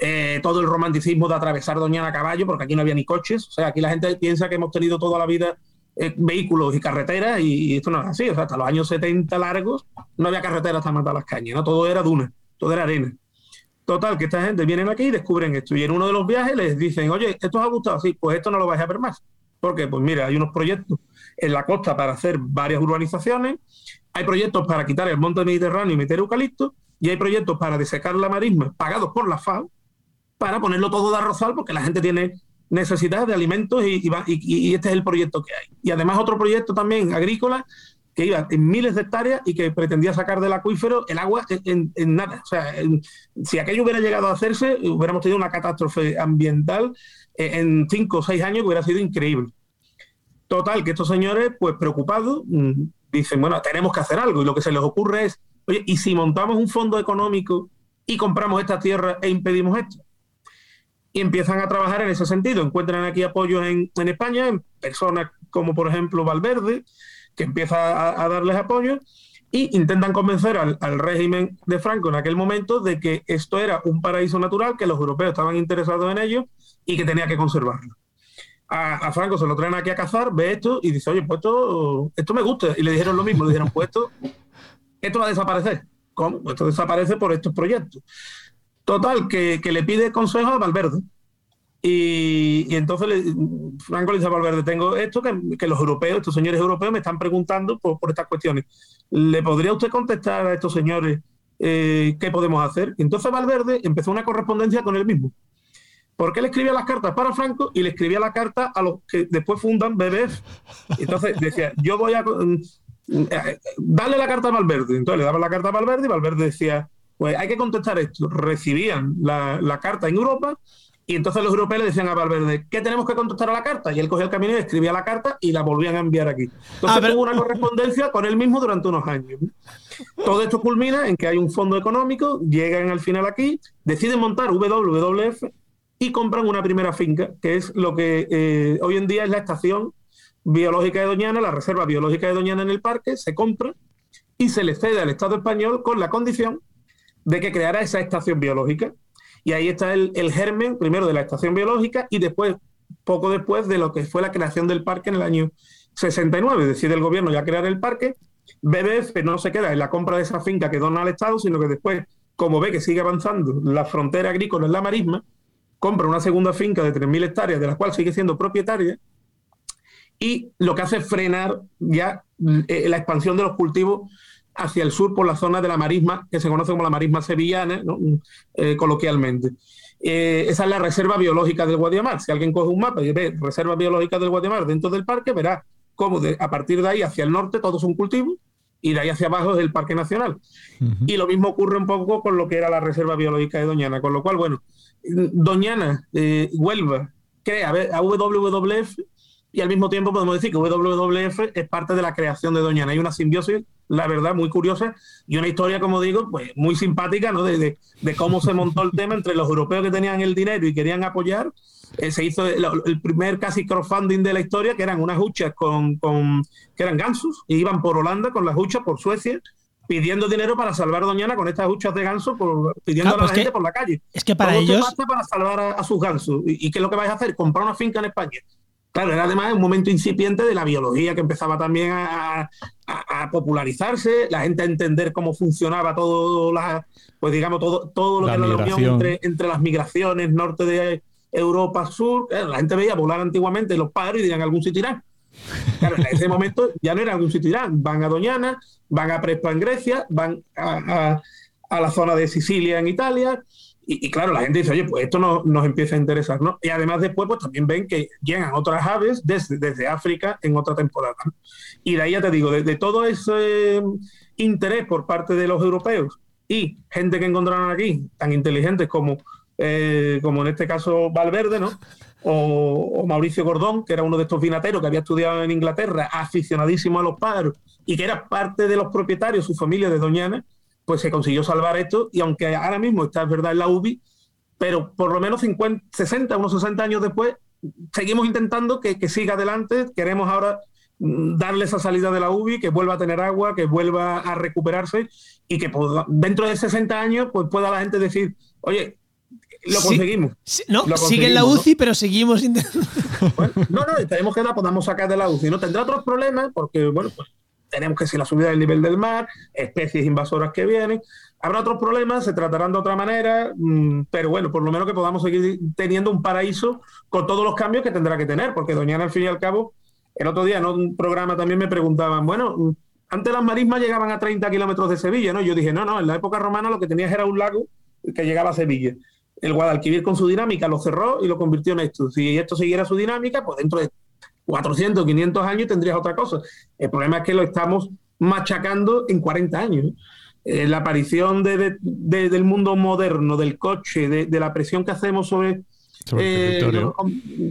eh, todo el romanticismo de atravesar Doñana a caballo, porque aquí no había ni coches, o sea, aquí la gente piensa que hemos tenido toda la vida eh, vehículos y carreteras y, esto no es así, o sea, hasta los años 70 largos no había carreteras hasta matar las cañas, ¿no? todo era duna, todo era arena. Total, que esta gente vienen aquí y descubren esto. Y en uno de los viajes les dicen, oye, ¿esto os ha gustado? Sí, pues esto no lo vais a ver más. Porque, pues mira, hay unos proyectos en la costa para hacer varias urbanizaciones, hay proyectos para quitar el monte mediterráneo y meter eucalipto, y hay proyectos para desecar la marisma pagados por la FAO, para ponerlo todo de arrozal, porque la gente tiene necesidad de alimentos y, este es el proyecto que hay. Y además otro proyecto también agrícola que iba en miles de hectáreas y que pretendía sacar del acuífero el agua en, nada. O sea, si aquello hubiera llegado a hacerse, hubiéramos tenido una catástrofe ambiental eh, en cinco o seis años que hubiera sido increíble. Total, que estos señores, pues preocupados, mm, dicen, bueno, tenemos que hacer algo. Y lo que se les ocurre es, oye, ¿y si montamos un fondo económico y compramos esta tierra e impedimos esto? Y empiezan a trabajar en ese sentido. Encuentran aquí apoyo en, en España, en personas como por ejemplo Valverde, que empieza a, darles apoyo y intentan convencer al, régimen de Franco en aquel momento de que esto era un paraíso natural, que los europeos estaban interesados en ello y que tenía que conservarlo. A, Franco se lo traen aquí a cazar, ve esto y dice, oye, pues esto, esto me gusta. Y le dijeron lo mismo, le dijeron, pues esto, esto va a desaparecer. ¿Cómo? Esto desaparece por estos proyectos. Total, que, le pide consejo a Valverde. Y, entonces Franco le dice a Valverde, tengo esto que, los europeos, estos señores europeos me están preguntando por, estas cuestiones. ¿Le podría usted contestar a estos señores eh, qué podemos hacer? Y entonces Valverde empezó una correspondencia con él mismo. Porque él escribía las cartas para Franco y le escribía la carta a los que después fundan BBF. Entonces decía, yo voy a darle la carta a Valverde. Entonces le daba la carta a Valverde y Valverde decía, pues hay que contestar esto. Recibían la, carta en Europa y entonces los europeos le decían a Valverde, ¿qué tenemos que contestar a la carta? Y él cogía el camino y escribía la carta y la volvían a enviar aquí. Entonces hubo una correspondencia con él mismo durante unos años. Todo esto culmina en que hay un fondo económico, llegan al final aquí, deciden montar WWF y compran una primera finca, que es lo que eh, hoy en día es la estación biológica de Doñana, la reserva biológica de Doñana en el parque, se compra y se le cede al Estado español con la condición de que creara esa estación biológica. Y ahí está el, germen, primero de la estación biológica y después, poco después, de lo que fue la creación del parque en el año 69. Decide el gobierno ya crear el parque. BBF no se queda en la compra de esa finca que dona al Estado, sino que después, como ve que sigue avanzando la frontera agrícola en la marisma, compra una segunda finca de 3.000 hectáreas, de la cual sigue siendo propietaria, y lo que hace es frenar ya eh, la expansión de los cultivos hacia el sur por la zona de la marisma, que se conoce como la marisma sevillana, eh, coloquialmente. Eh, esa es la reserva biológica del Guadiamar. Si alguien coge un mapa y ve reserva biológica del Guadiamar dentro del parque, verá cómo a partir de ahí hacia el norte todos son cultivos y de ahí hacia abajo es el Parque Nacional. Y lo mismo ocurre un poco con lo que era la Reserva Biológica de Doñana, con lo cual, bueno, Doñana, Huelva, crea a WWF y al mismo tiempo podemos decir que WWF es parte de la creación de Doñana. Hay una simbiosis, la verdad, muy curiosa y una historia, como digo, pues muy simpática, ¿no? De, cómo se montó el tema entre los europeos que tenían el dinero y querían apoyar. Eh, se hizo el, primer casi crowdfunding de la historia, que eran unas huchas con, que eran gansos, y iban por Holanda con las huchas, por Suecia, pidiendo dinero para salvar a Doñana con estas huchas de ganso, por, pidiendo a la pues gente por la calle. Es que para ellos. para salvar a, sus gansos. ¿Y, ¿Y, qué es lo que vais a hacer? Comprar una finca en España. Claro, era además un momento incipiente de la biología que empezaba también a, popularizarse, la gente a entender cómo funcionaba todo, la, pues digamos, todo, todo lo que era la unión entre, entre, las migraciones norte de Europa, sur. la gente veía volar antiguamente los padres y dirían algún sitio irán. Claro, en ese momento ya no era algún sitio irán. Van a Doñana, van a Prespa en Grecia, van a, a la zona de Sicilia en Italia, y, claro, la gente dice, oye, pues esto nos empieza a interesar, ¿no? Y además después, pues también ven que llegan otras aves desde, desde África en otra temporada. Y de ahí ya te digo, de, todo ese interés por parte de los europeos y gente que encontraron aquí, tan inteligentes como, eh, como en este caso Valverde, ¿no? O, Mauricio Gordón, que era uno de estos vinateros que había estudiado en Inglaterra, aficionadísimo a los pájaros y que era parte de los propietarios, su familia de Doñana, pues se consiguió salvar esto y aunque ahora mismo está, es verdad, en la UBI, pero por lo menos 50, 60, unos 60 años después, seguimos intentando que, siga adelante, queremos ahora mm, darle esa salida de la UBI, que vuelva a tener agua, que vuelva a recuperarse y que dentro de 60 años pues pueda la gente decir, oye, lo conseguimos. no, sigue en la UCI, pero seguimos intentando. no, no, esperemos que la podamos sacar de la UCI. No tendrá otros problemas porque, bueno, pues tenemos que ser la subida del nivel del mar, especies invasoras que vienen. Habrá otros problemas, se tratarán de otra manera, mm, pero bueno, por lo menos que podamos seguir teniendo un paraíso con todos los cambios que tendrá que tener, porque Doñana, al fin y al cabo, el otro día en un programa también me preguntaban, bueno, antes las marismas llegaban a 30 kilómetros de Sevilla, ¿no? Yo dije, no, no, en la época romana lo que tenías era un lago que llegaba a Sevilla. El Guadalquivir con su dinámica lo cerró y lo convirtió en esto. Si esto siguiera su dinámica, pues dentro de 400, 500 años tendrías otra cosa. El problema es que lo estamos machacando en 40 años. Eh, la aparición de, del mundo moderno, del coche, de, la presión que hacemos sobre, sobre, el territorio.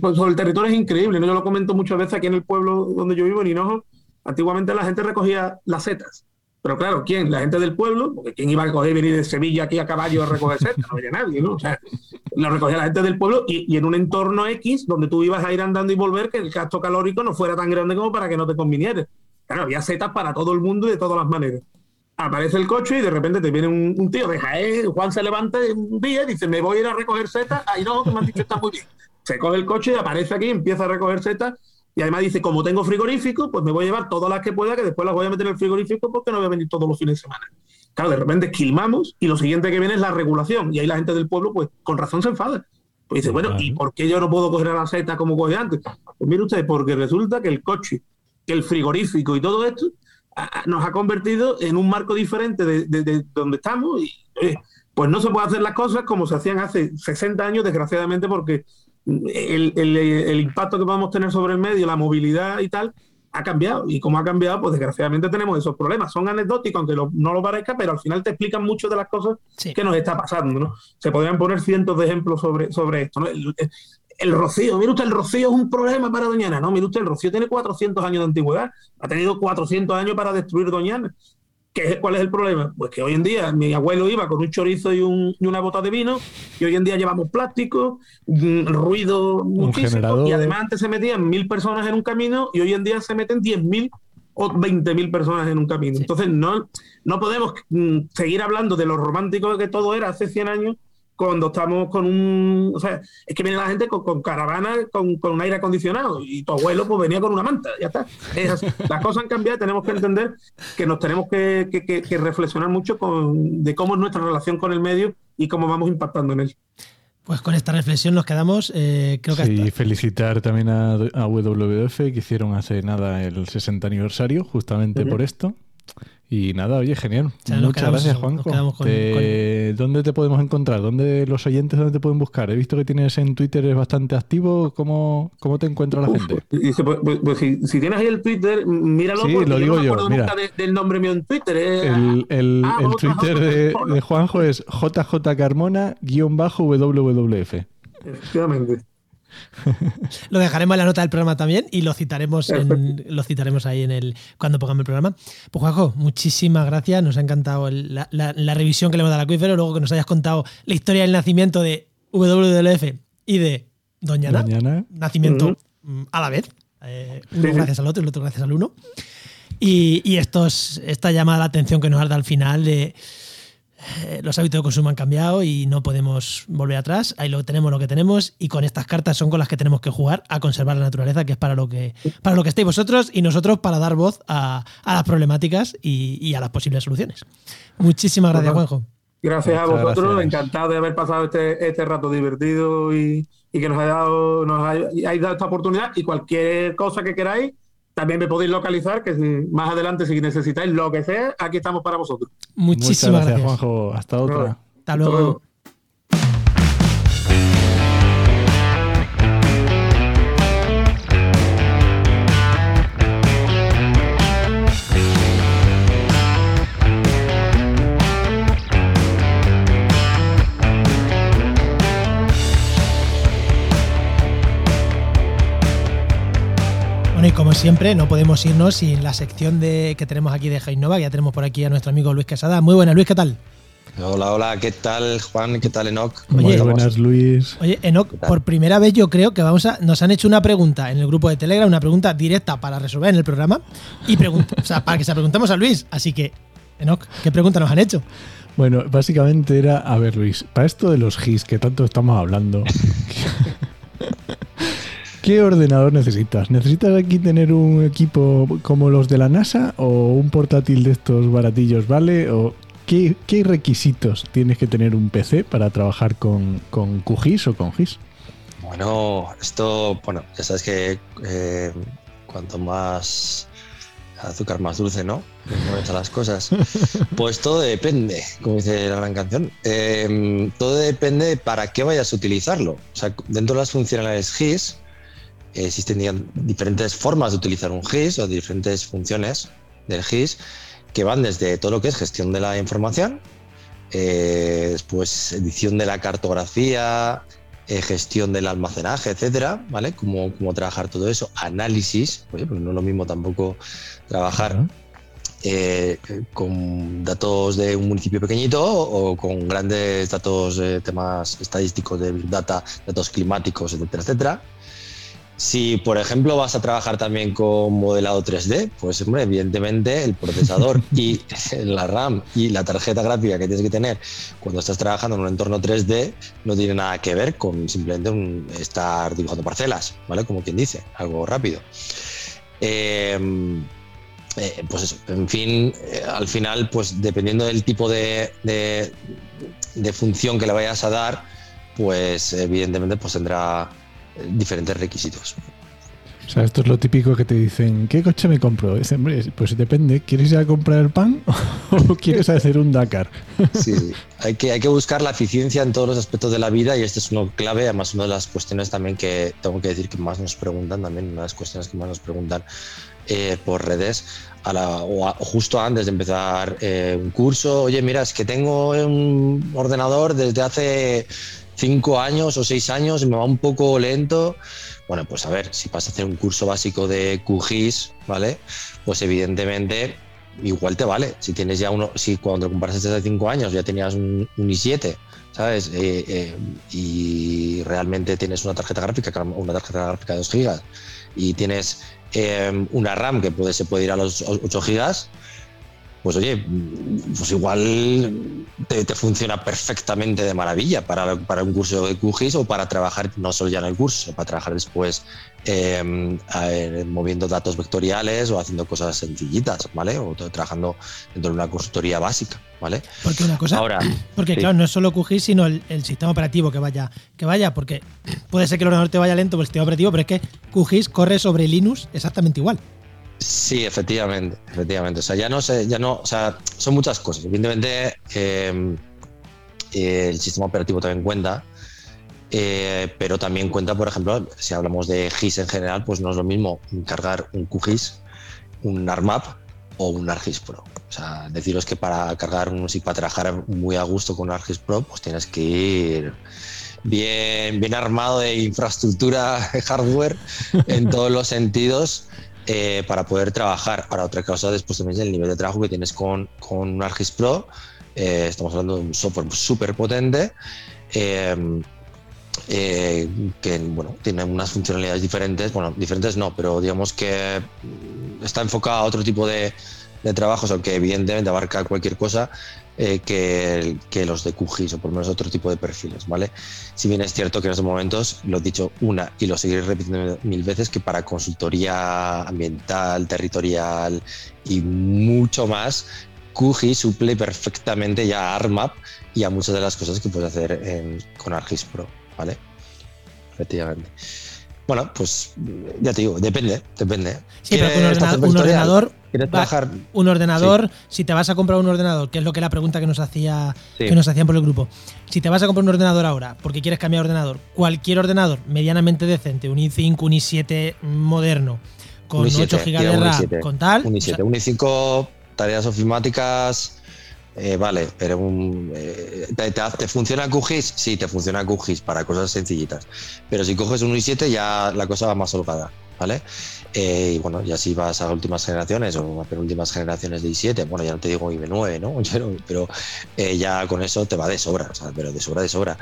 Pues sobre el territorio es increíble. ¿no? Yo lo comento muchas veces aquí en el pueblo donde yo vivo, en Hinojo. Antiguamente la gente recogía las setas. Pero claro, ¿quién? La gente del pueblo, porque ¿quién iba a coger venir de Sevilla aquí a caballo a recoger setas? No había nadie, ¿no? O sea, lo recogía la gente del pueblo y, en un entorno X donde tú ibas a ir andando y volver, que el gasto calórico no fuera tan grande como para que no te conviniera. Claro, había setas para todo el mundo y de todas las maneras. Aparece el coche y de repente te viene un, tío de Juan se levanta un día y dice, me voy a ir a recoger setas. Ahí no, que me han dicho está muy bien. Se coge el coche, aparece aquí, empieza a recoger setas y además dice, como tengo frigorífico, pues me voy a llevar todas las que pueda, que después las voy a meter en el frigorífico porque no voy a venir todos los fines de semana. Claro, de repente esquilmamos y lo siguiente que viene es la regulación. Y ahí la gente del pueblo, pues con razón se enfada. Pues dice, bueno, ¿y por qué yo no puedo coger a la seta como cogí antes? Pues mire usted, porque resulta que el coche, el frigorífico y todo esto nos ha convertido en un marco diferente de, donde estamos y pues no se puede hacer las cosas como se hacían hace 60 años, desgraciadamente, porque el, impacto que podemos tener sobre el medio, la movilidad y tal, ha cambiado. Y como ha cambiado, pues desgraciadamente tenemos esos problemas. Son anecdóticos, aunque no lo parezca, pero al final te explican mucho de las cosas que nos está pasando. ¿no? Se podrían poner cientos de ejemplos sobre, sobre esto. El, rocío, mire usted, el rocío es un problema para Doñana. No, mire usted, el rocío tiene 400 años de antigüedad. Ha tenido 400 años para destruir Doñana. ¿Cuál es el problema? Pues que hoy en día mi abuelo iba con un chorizo y, una bota de vino y hoy en día llevamos plástico, mm, ruido muchísimo y además antes se metían mil personas en un camino y hoy en día se meten diez mil o veinte mil personas en un camino. Entonces no, no podemos mm, seguir hablando de lo romántico que todo era hace 100 años cuando estamos con un. O sea, es que viene la gente con, caravana, con, un aire acondicionado, y tu abuelo pues venía con una manta, ya está. Las cosas han cambiado y tenemos que entender que nos tenemos que, reflexionar mucho con, de cómo es nuestra relación con el medio y cómo vamos impactando en él. Pues con esta reflexión nos quedamos. Eh, creo que sí, felicitar también a, WWF que hicieron hace nada el 60 aniversario, justamente por esto. Y nada, oye, genial. Muchas gracias, Juanjo. ¿Dónde te podemos encontrar? ¿Dónde los oyentes dónde te pueden buscar? He visto que tienes en Twitter es bastante activo. ¿Cómo, cómo te encuentra la gente? Dice, pues, pues, pues si, tienes ahí el Twitter, míralo. Sí, lo digo yo. Mira, del nombre mío en Twitter. ¿eh? El, el, ah, el Twitter de, de, Juanjo es jjcarmona-wwf. Efectivamente. Lo dejaremos en la nota del programa también y lo citaremos, lo citaremos ahí en el cuando pongamos el programa. Pues Juanjo, muchísimas gracias. Nos ha encantado la, revisión que le hemos dado al acuífero, luego que nos hayas contado la historia del nacimiento de WWF y de Doñana. Nacimiento mm, a la vez. Eh, uno gracias al otro y el otro gracias al uno. Y, y estos, esta llamada de atención que nos ha dado al final de eh, los hábitos de consumo han cambiado y no podemos volver atrás. Ahí lo tenemos lo que tenemos y con estas cartas son con las que tenemos que jugar a conservar la naturaleza, que es para lo que, para lo que estéis vosotros y nosotros para dar voz a, las problemáticas y, a las posibles soluciones. Muchísimas gracias, Juanjo. Gracias a vosotros, encantado de haber pasado este, este rato divertido y, que nos haya dado, nos dado esta oportunidad y cualquier cosa que queráis también me podéis localizar, que más adelante si necesitáis lo que sea, aquí estamos para vosotros. Muchísimas gracias, Juanjo. Hasta otra. Hasta luego. Como siempre, no podemos irnos sin la sección de, que tenemos aquí de Jainova, ya tenemos por aquí a nuestro amigo Luis Quesada. Muy buenas, Luis, ¿qué tal? Hola, hola, ¿qué tal Juan? ¿Qué tal Enoch? Oye, buenas Luis. Oye, Enoch, por primera vez yo creo que vamos a, nos han hecho una pregunta en el grupo de Telegram, una pregunta directa para resolver en el programa y pregunta, o sea, para que se la preguntemos a Luis. Así que, Enoch, ¿qué pregunta nos han hecho? Bueno, básicamente era, a ver Luis, para esto de los GIS que tanto estamos hablando, ¿Qué ordenador necesitas? ¿Necesitas aquí tener un equipo como los de la NASA o un portátil de estos baratillos, ¿vale? ¿O qué, requisitos tienes que tener un PC para trabajar con, con QGIS o con GIS? Bueno, esto, bueno, ya sabes que eh, cuanto más azúcar más dulce, ¿no? a las cosas. Pues todo depende, como dice la gran canción. Em, todo depende para qué vayas a utilizarlo. O sea, dentro de las funcionalidades GIS, existen diferentes formas de utilizar un GIS o diferentes funciones del GIS que van desde todo lo que es gestión de la información, eh, después edición de la cartografía, eh, gestión del almacenaje, etcétera, ¿vale? Cómo, cómo trabajar todo eso, análisis, oye, pues no es lo mismo tampoco trabajar eh, con datos de un municipio pequeñito o con grandes datos, temas estadísticos de data, datos climáticos, etcétera, etcétera. Si, por ejemplo, vas a trabajar también con modelado 3D, pues hombre, evidentemente el procesador y la RAM y la tarjeta gráfica que tienes que tener cuando estás trabajando en un entorno 3D no tiene nada que ver con simplemente un, estar dibujando parcelas, ¿vale? Como quien dice, algo rápido. Em, eh, pues eso, en fin, eh, al final, pues dependiendo del tipo de, de, de función que le vayas a dar, pues evidentemente pues tendrá diferentes requisitos. O sea, esto es lo típico que te dicen, ¿qué coche me compro? Es, hombre, pues depende, ¿quieres ir a comprar el pan o quieres hacer un Dakar? Sí, hay que, hay que buscar la eficiencia en todos los aspectos de la vida y este es uno clave, además una de las cuestiones también que tengo que decir que más nos preguntan, también una de las cuestiones que más nos preguntan eh, por redes, a la, o, a, justo antes de empezar eh, un curso, oye, mira, es que tengo un ordenador desde hace cinco años o seis años me va un poco lento. Bueno, pues a ver, si vas a hacer un curso básico de QGIS, ¿vale? Pues evidentemente igual te vale. Si tienes ya uno, si cuando lo compraste hace cinco años ya tenías un, un i7, ¿sabes? Eh, eh, y realmente tienes una tarjeta gráfica, una tarjeta gráfica de 2 gigas y tienes eh, una RAM que puede, se puede ir a los 8 gigas, pues oye, pues igual te, te, funciona perfectamente de maravilla para, para, un curso de QGIS o para trabajar no solo ya en el curso, para trabajar después eh, eh, moviendo datos vectoriales o haciendo cosas sencillitas, ¿vale? O trabajando dentro de una consultoría básica, ¿vale? Porque una cosa, Ahora, porque sí. claro, no es solo QGIS, sino el, el, sistema operativo que vaya, que vaya, porque puede ser que el ordenador te vaya lento por el sistema operativo, pero es que QGIS corre sobre Linux exactamente igual. Sí, efectivamente, efectivamente. O sea, ya no sé, ya no, o sea, son muchas cosas. Evidentemente, eh, el sistema operativo también cuenta, eh, pero también cuenta, por ejemplo, si hablamos de GIS en general, pues no es lo mismo cargar un QGIS, un ARMAP o un ArcGIS Pro. O sea, deciros que para cargar un, si para trabajar muy a gusto con un ArcGIS Pro, pues tienes que ir bien, bien armado de infraestructura, hardware, en todos los sentidos. Eh, para poder trabajar. Ahora, otra cosa después también es el nivel de trabajo que tienes con, con un ArcGIS Pro. Eh, estamos hablando de un software súper potente eh, que bueno, tiene unas funcionalidades diferentes. Bueno, diferentes no, pero digamos que está enfocado a otro tipo de, de trabajos, aunque evidentemente abarca cualquier cosa. Eh, que, que, los de QGIS o por lo menos otro tipo de perfiles, ¿vale? Si bien es cierto que en estos momentos, lo he dicho una y lo seguiré repitiendo mil veces, que para consultoría ambiental, territorial y mucho más, QGIS suple perfectamente ya a ARMAP y a muchas de las cosas que puedes hacer en, con ArcGIS Pro, ¿vale? Efectivamente. Bueno, pues ya te digo, depende, depende. Sí, pero un ordenador, un ordenador, trabajar? un ordenador sí. si te vas a comprar un ordenador, que es lo que la pregunta que nos hacía sí. que nos hacían por el grupo. Si te vas a comprar un ordenador ahora porque quieres cambiar de ordenador, cualquier ordenador medianamente decente, un i5, un i7 moderno, con un i7, 8 GB de RAM, con tal. Un i7, un i5, tareas ofimáticas. Eh, vale, pero un, eh, ¿te, te, te, funciona QGIS? Sí, te funciona QGIS para cosas sencillitas. Pero si coges un i7 ya la cosa va más holgada, ¿vale? Eh, y bueno, ya si vas a últimas generaciones o a penúltimas generaciones de i7, bueno, ya no te digo i9, ¿no? Pero, pero eh, ya con eso te va de sobra, o sea, pero de sobra, de sobra.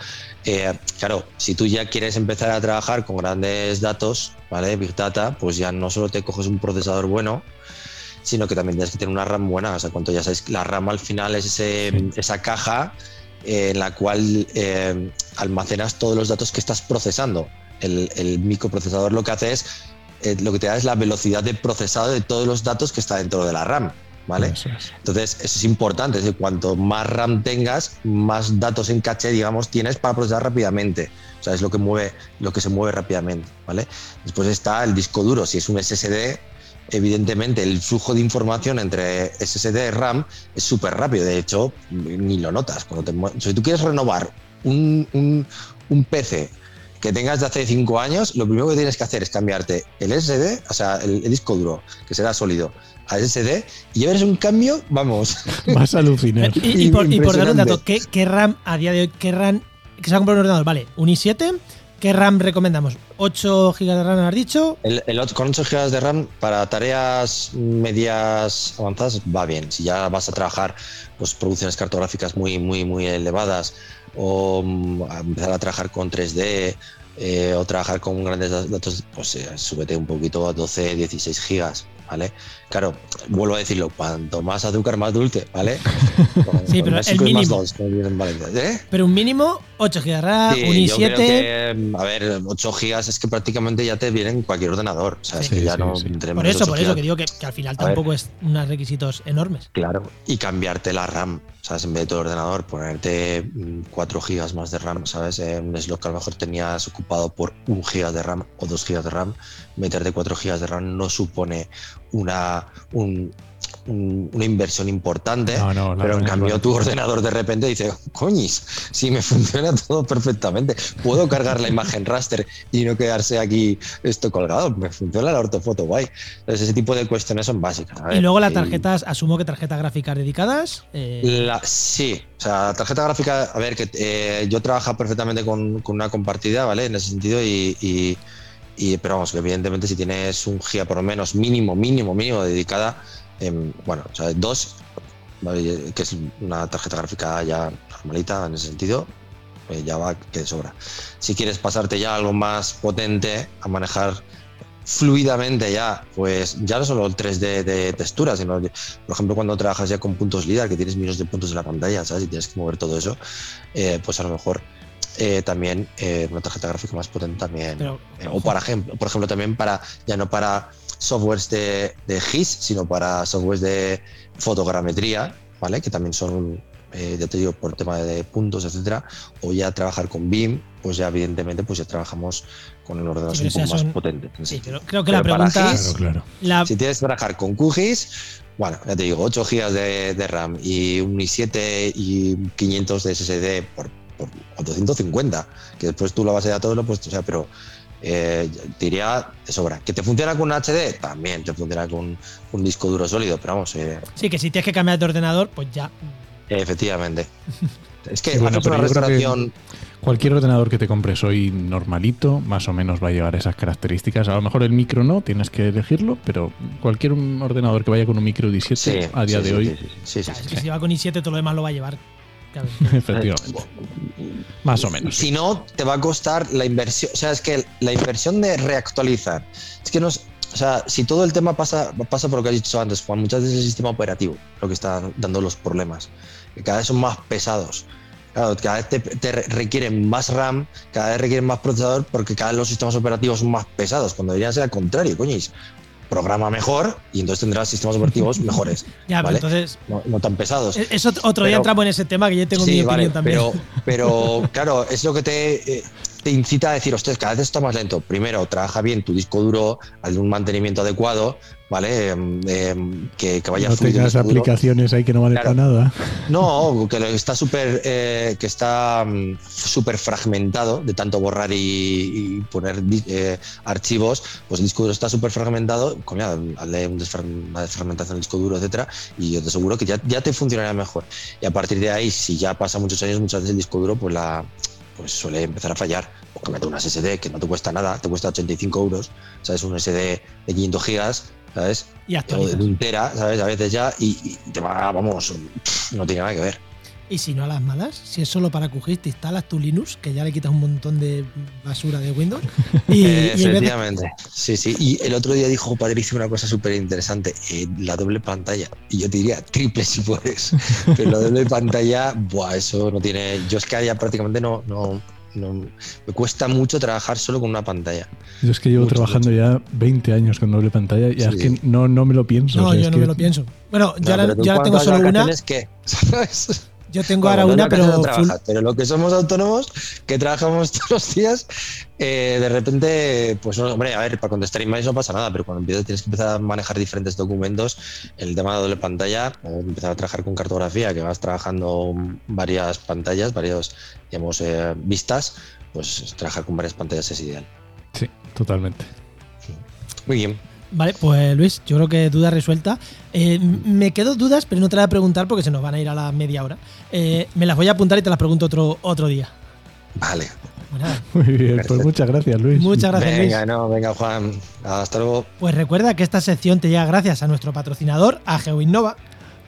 Eh, claro, si tú ya quieres empezar a trabajar con grandes datos, ¿vale? Big Data, pues ya no solo te coges un procesador bueno, sino que también tienes que tener una RAM buena. O sea, cuanto ya sabéis, la RAM al final es ese, sí. esa caja eh, en la cual eh, almacenas todos los datos que estás procesando. El, el microprocesador lo que hace es, eh, lo que te da es la velocidad de procesado de todos los datos que está dentro de la RAM. ¿Vale? Eso es. Entonces, eso es importante. Es decir, cuanto más RAM tengas, más datos en caché, digamos, tienes para procesar rápidamente. O sea, es lo que mueve, lo que se mueve rápidamente, ¿vale? Después está el disco duro. Si es un SSD, evidentemente el flujo de información entre SSD y RAM es súper rápido, de hecho ni lo notas. Cuando te, si tú quieres renovar un, un, un, PC que tengas de hace 5 años, lo primero que tienes que hacer es cambiarte el SSD, o sea, el, el disco duro, que será sólido, a SSD y ya verás un cambio, vamos. Vas a alucinar. y, y, por, y, por, dar un dato, ¿qué, ¿qué, RAM a día de hoy, qué RAM, que se ha comprado un ordenador? Vale, un i7, ¿Qué RAM recomendamos? ¿8 GB de RAM has dicho? El, el, con 8 GB de RAM para tareas medias avanzadas va bien. Si ya vas a trabajar pues, producciones cartográficas muy, muy, muy elevadas o a empezar a trabajar con 3D eh, o trabajar con grandes da- datos, pues eh, súbete un poquito a 12, 16 gigas, ¿vale? Claro, vuelvo a decirlo, cuanto más azúcar, más dulce, ¿vale? Con- Sí, con pero el y más mínimo. dos, en ¿eh? Pero un mínimo 8 GB RAM, Sí, un yo creo i7. que, a ver, 8 gigas es que prácticamente ya te vienen en cualquier ordenador. O sea, es Sí, que ya no Por eso, 8 por eso que digo que, que al final A ver. tampoco es unos requisitos enormes. Claro, y cambiarte la RAM, ¿sabes? En vez de todo el ordenador, ponerte 4 gigas más de RAM, ¿sabes? Eh, un slot que a lo mejor tenías ocupado por 1 giga de RAM o 2 gigas de RAM, meterte 4 gigas de RAM no supone una, un- un- una inversión importante. No, no, pero en cambio tu ordenador de repente dice, coñis, si me funciona todo perfectamente, puedo cargar la imagen raster y no quedarse aquí esto colgado, me funciona la ortofoto, guay. Entonces ese tipo de cuestiones son básicas. Y luego las y- tarjetas, asumo que tarjetas gráficas dedicadas. eh, la- sí, o sea, la tarjeta gráfica, a ver, que eh, yo trabajo perfectamente con, con una compartida, ¿vale? En ese sentido, y, y- y- pero vamos, que evidentemente si tienes un giga por lo menos mínimo, mínimo, mínimo dedicada, em, bueno, o sea, dos, ¿vale? que es una tarjeta gráfica ya normalita en ese sentido, eh, ya va que sobra. Si quieres pasarte ya algo más potente, a manejar fluidamente ya, pues ya no solo el 3D de textura, sino, por ejemplo, cuando trabajas ya con puntos LIDAR, que tienes millones de puntos en la pantalla, ¿sabes? Y tienes que mover todo eso, eh, pues a lo mejor eh, también eh, una tarjeta gráfica más potente también. pero, Eh, o para ejemplo, por ejemplo, también para, ya no para softwares de, de GIS, sino para softwares de fotogrametría, ¿vale? Que también son, eh, ya te digo, por tema de puntos, etcétera, o ya trabajar con BIM, pues ya evidentemente pues ya trabajamos con el ordenador Sí, un poco más son- potente. sí, pero creo que la para pregunta. GIS, Claro, claro. la- Si tienes que trabajar con QGIS, bueno, ya te digo, 8 GB de, de RAM y un i7 y 500 de SSD por, por 450, que después tú la base de datos lo puedes, o sea, pero eh, te diría de sobra. ¿Que te funciona con un HD? También te funciona con un disco duro sólido, pero vamos, eh, sí, que si tienes que cambiar de ordenador, pues ya. efectivamente. Es que Sí, bueno, una que- restauración. Cualquier ordenador que te compres hoy normalito, más o menos va a llevar esas características. A lo mejor el micro no, tienes que elegirlo, pero cualquier ordenador que vaya con un micro 17 Sí, a día sí, de sí, hoy, sí, sí, sí, sí, es sí. que si va con i7, todo lo demás lo va a llevar. Efectivamente. Más o menos. Si no, te va a costar la inversión. O sea, es que la inversión de reactualizar. Es que no es- O sea, si todo el tema pasa, pasa por lo que has dicho antes, Juan, muchas veces es el sistema operativo lo que está dando los problemas. Que cada vez son más pesados. Claro, cada vez te, te re- requieren más RAM, cada vez requieren más procesador, porque cada vez los sistemas operativos son más pesados. Cuando deberían ser al contrario, coñis. Programa mejor y entonces tendrás sistemas operativos mejores. Ya, pero ¿vale? entonces. No, no tan pesados. es- Eso otro día Pero- entramos en ese tema que yo tengo mi opinión vale, también. Pero, pero claro, es lo que te, eh, te incita a decir, ostras, cada vez está más lento. Primero, trabaja bien tu disco duro, hazle un mantenimiento adecuado, ¿vale? Em, que, que vaya no tengas aplicaciones ahí que no valen Claro. para nada. No, que está súper eh, que está mm, súper fragmentado de tanto borrar y, y poner eh, archivos, pues el disco duro está súper fragmentado, coño, hazle una desfragmentación del disco duro, etcétera, y yo te aseguro que ya, ya te funcionará mejor. Y a partir de ahí, si ya pasa muchos años, muchas veces el disco duro pues la pues suele empezar a fallar. O que mete una SSD que no te cuesta nada, te cuesta 85 euros, ¿sabes? Un SD de 500 gigas, ¿sabes? y o de un tera, ¿sabes? A veces ya, y, y te va, vamos, no tiene nada que ver. Y si no a las malas, si es solo para QGIS, te instalas tu Linux, que ya le quitas un montón de basura de Windows. Y, Eh, y de- efectivamente, sí, sí. Y el otro día dijo Patricio una cosa súper interesante, eh, la doble pantalla. Y yo te diría triple si puedes. Pero la doble pantalla, buah, eso no tiene. Yo es que ya prácticamente no, no, no- Me cuesta mucho trabajar solo con una pantalla. Yo es que llevo Mucho, trabajando ya 20 años con doble pantalla y Sí. es que no, no me lo pienso. no, o sea, yo no que- me lo pienso. Bueno, No, tú yo ahora tengo solo una. ¿Sabes? Yo tengo Bueno, ahora una, pero no pero lo que somos autónomos, que trabajamos todos los días, eh, de repente, pues no, hombre, a ver, para contestar emails no pasa nada, pero cuando empiezas, tienes que empezar a manejar diferentes documentos, el tema de doble pantalla, o empezar a trabajar con cartografía, que vas trabajando varias pantallas, varias, digamos, eh, vistas, pues trabajar con varias pantallas es ideal. Sí, totalmente. Muy bien. Vale, pues Luis, yo creo que duda resuelta. Eh, me quedo dudas, pero no te las voy a preguntar porque se nos van a ir a la media hora. Eh, me las voy a apuntar y te las pregunto otro, otro día. Vale. Pues Muy bien, pues muchas gracias, Luis. muchas gracias venga, Luis. no, venga, Juan. Hasta luego. Pues recuerda que esta sección te llega gracias a nuestro patrocinador, a GeoInnova.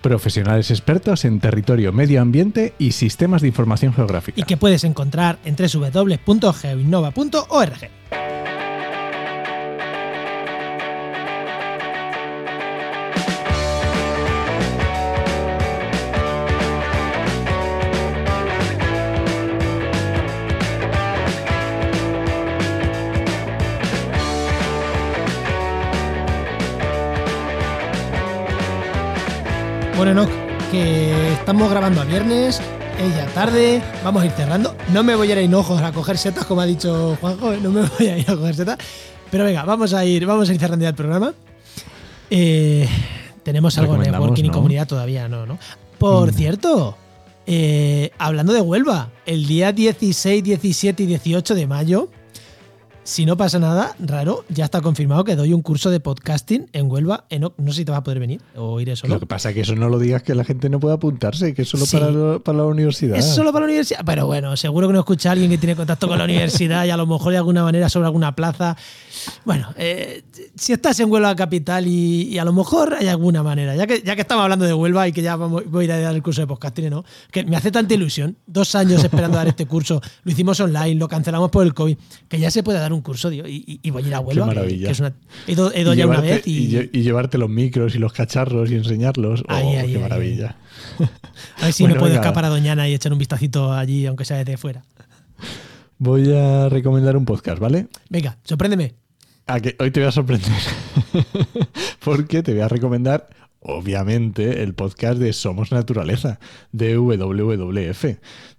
Profesionales expertos en territorio, medio ambiente y sistemas de información geográfica. Y que puedes encontrar en www.geoinnova.org. que estamos grabando a viernes, es ya tarde, vamos a ir cerrando. No me voy a ir a Hinojos a coger setas, como ha dicho Juanjo, no me voy a ir a coger setas. Pero venga, vamos a ir, vamos a ir cerrando ya el programa. Eh, tenemos algo en Networking y ¿no? comunidad todavía, ¿no? ¿no? Por Mm. cierto, eh, hablando de Huelva, el día 16, 17 y 18 de mayo, si no pasa nada raro, ya está confirmado que doy un curso de podcasting en Huelva. No sé si te vas a poder venir o iré solo. Lo que pasa es que eso no lo digas que la gente no puede apuntarse, que es solo Sí. para, para la universidad. Es solo para la universidad. Pero bueno, seguro que no escucha a alguien que tiene contacto con la universidad y a lo mejor de alguna manera sobre alguna plaza. Bueno, eh, si estás en Huelva capital y, y a lo mejor hay alguna manera, ya que, ya que estamos hablando de Huelva y que ya vamos, voy a ir a dar el curso de podcasting, ¿no? Que me hace tanta ilusión. Dos años esperando dar este curso, lo hicimos online, lo cancelamos por el COVID, que ya se puede dar un curso, tío, y, y- y voy a ir a Huelva. que- maravilla. que es una- he ido, he ido Y ya una vez y. y lle- y llevarte los micros y los cacharros y enseñarlos. Oh, qué maravilla. a ver si Bueno, me puedo venga. escapar a Doñana y echar un vistacito allí, aunque sea desde fuera. Voy a recomendar un podcast, ¿vale? Venga, sorpréndeme. A que hoy te voy a sorprender. Porque te voy a recomendar, obviamente, el podcast de Somos Naturaleza, de WWF,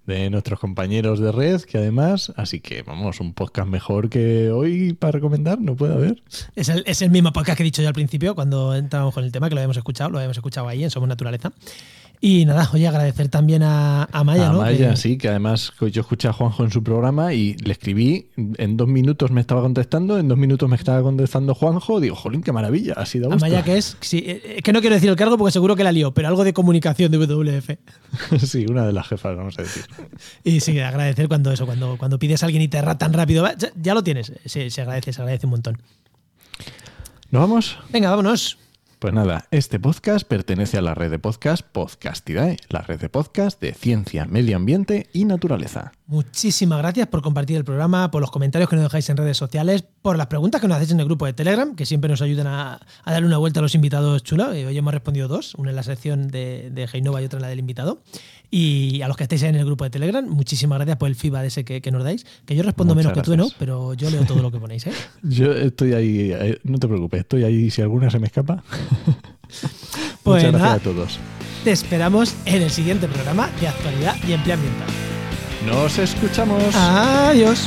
de nuestros compañeros de red, que además, así que vamos, un podcast mejor que hoy para recomendar, no puede haber. Es el, es el mismo podcast que he dicho yo al principio, cuando entramos con el tema, que lo habíamos escuchado, lo habíamos escuchado ahí en Somos Naturaleza. Y nada, oye, agradecer también a, a Maya, a ¿no? Maya, Que- sí, que además yo escuché a Juanjo en su programa y le escribí, en dos minutos me estaba contestando, en dos minutos me estaba contestando Juanjo, digo, jolín, qué maravilla, ha sido A Maya, que es, sí, eh, es que no quiero decir el cargo porque seguro que la lió, pero algo de comunicación de WWF. sí, una de las jefas, vamos a decir. Y sí, agradecer cuando eso, cuando, cuando pides a alguien y te erra tan rápido, ya, ya lo tienes. Se, se agradece, se agradece un montón. ¿Nos vamos? Venga, vámonos. Pues nada, este podcast pertenece a la red de podcast Podcastidae, la red de podcast de ciencia, medio ambiente y naturaleza. Muchísimas gracias por compartir el programa, por los comentarios que nos dejáis en redes sociales, por las preguntas que nos hacéis en el grupo de Telegram, que siempre nos ayudan a, a darle una vuelta a los invitados chulos. Eh, Hoy hemos respondido dos, una en la sección de, de Heinova y otra en la del invitado. Y a los que estáis en el grupo de Telegram, muchísimas gracias por el feedback ese que, que nos dais, que yo respondo Muchas menos que tú, ¿no? gracias. Pero yo leo todo lo que ponéis, ¿eh? Yo estoy ahí, eh, no te preocupes, estoy ahí si alguna se me escapa. Pues Muchas gracias nada. a todos. Te esperamos en el siguiente programa de actualidad y empleo ambiental. Nos escuchamos. Adiós.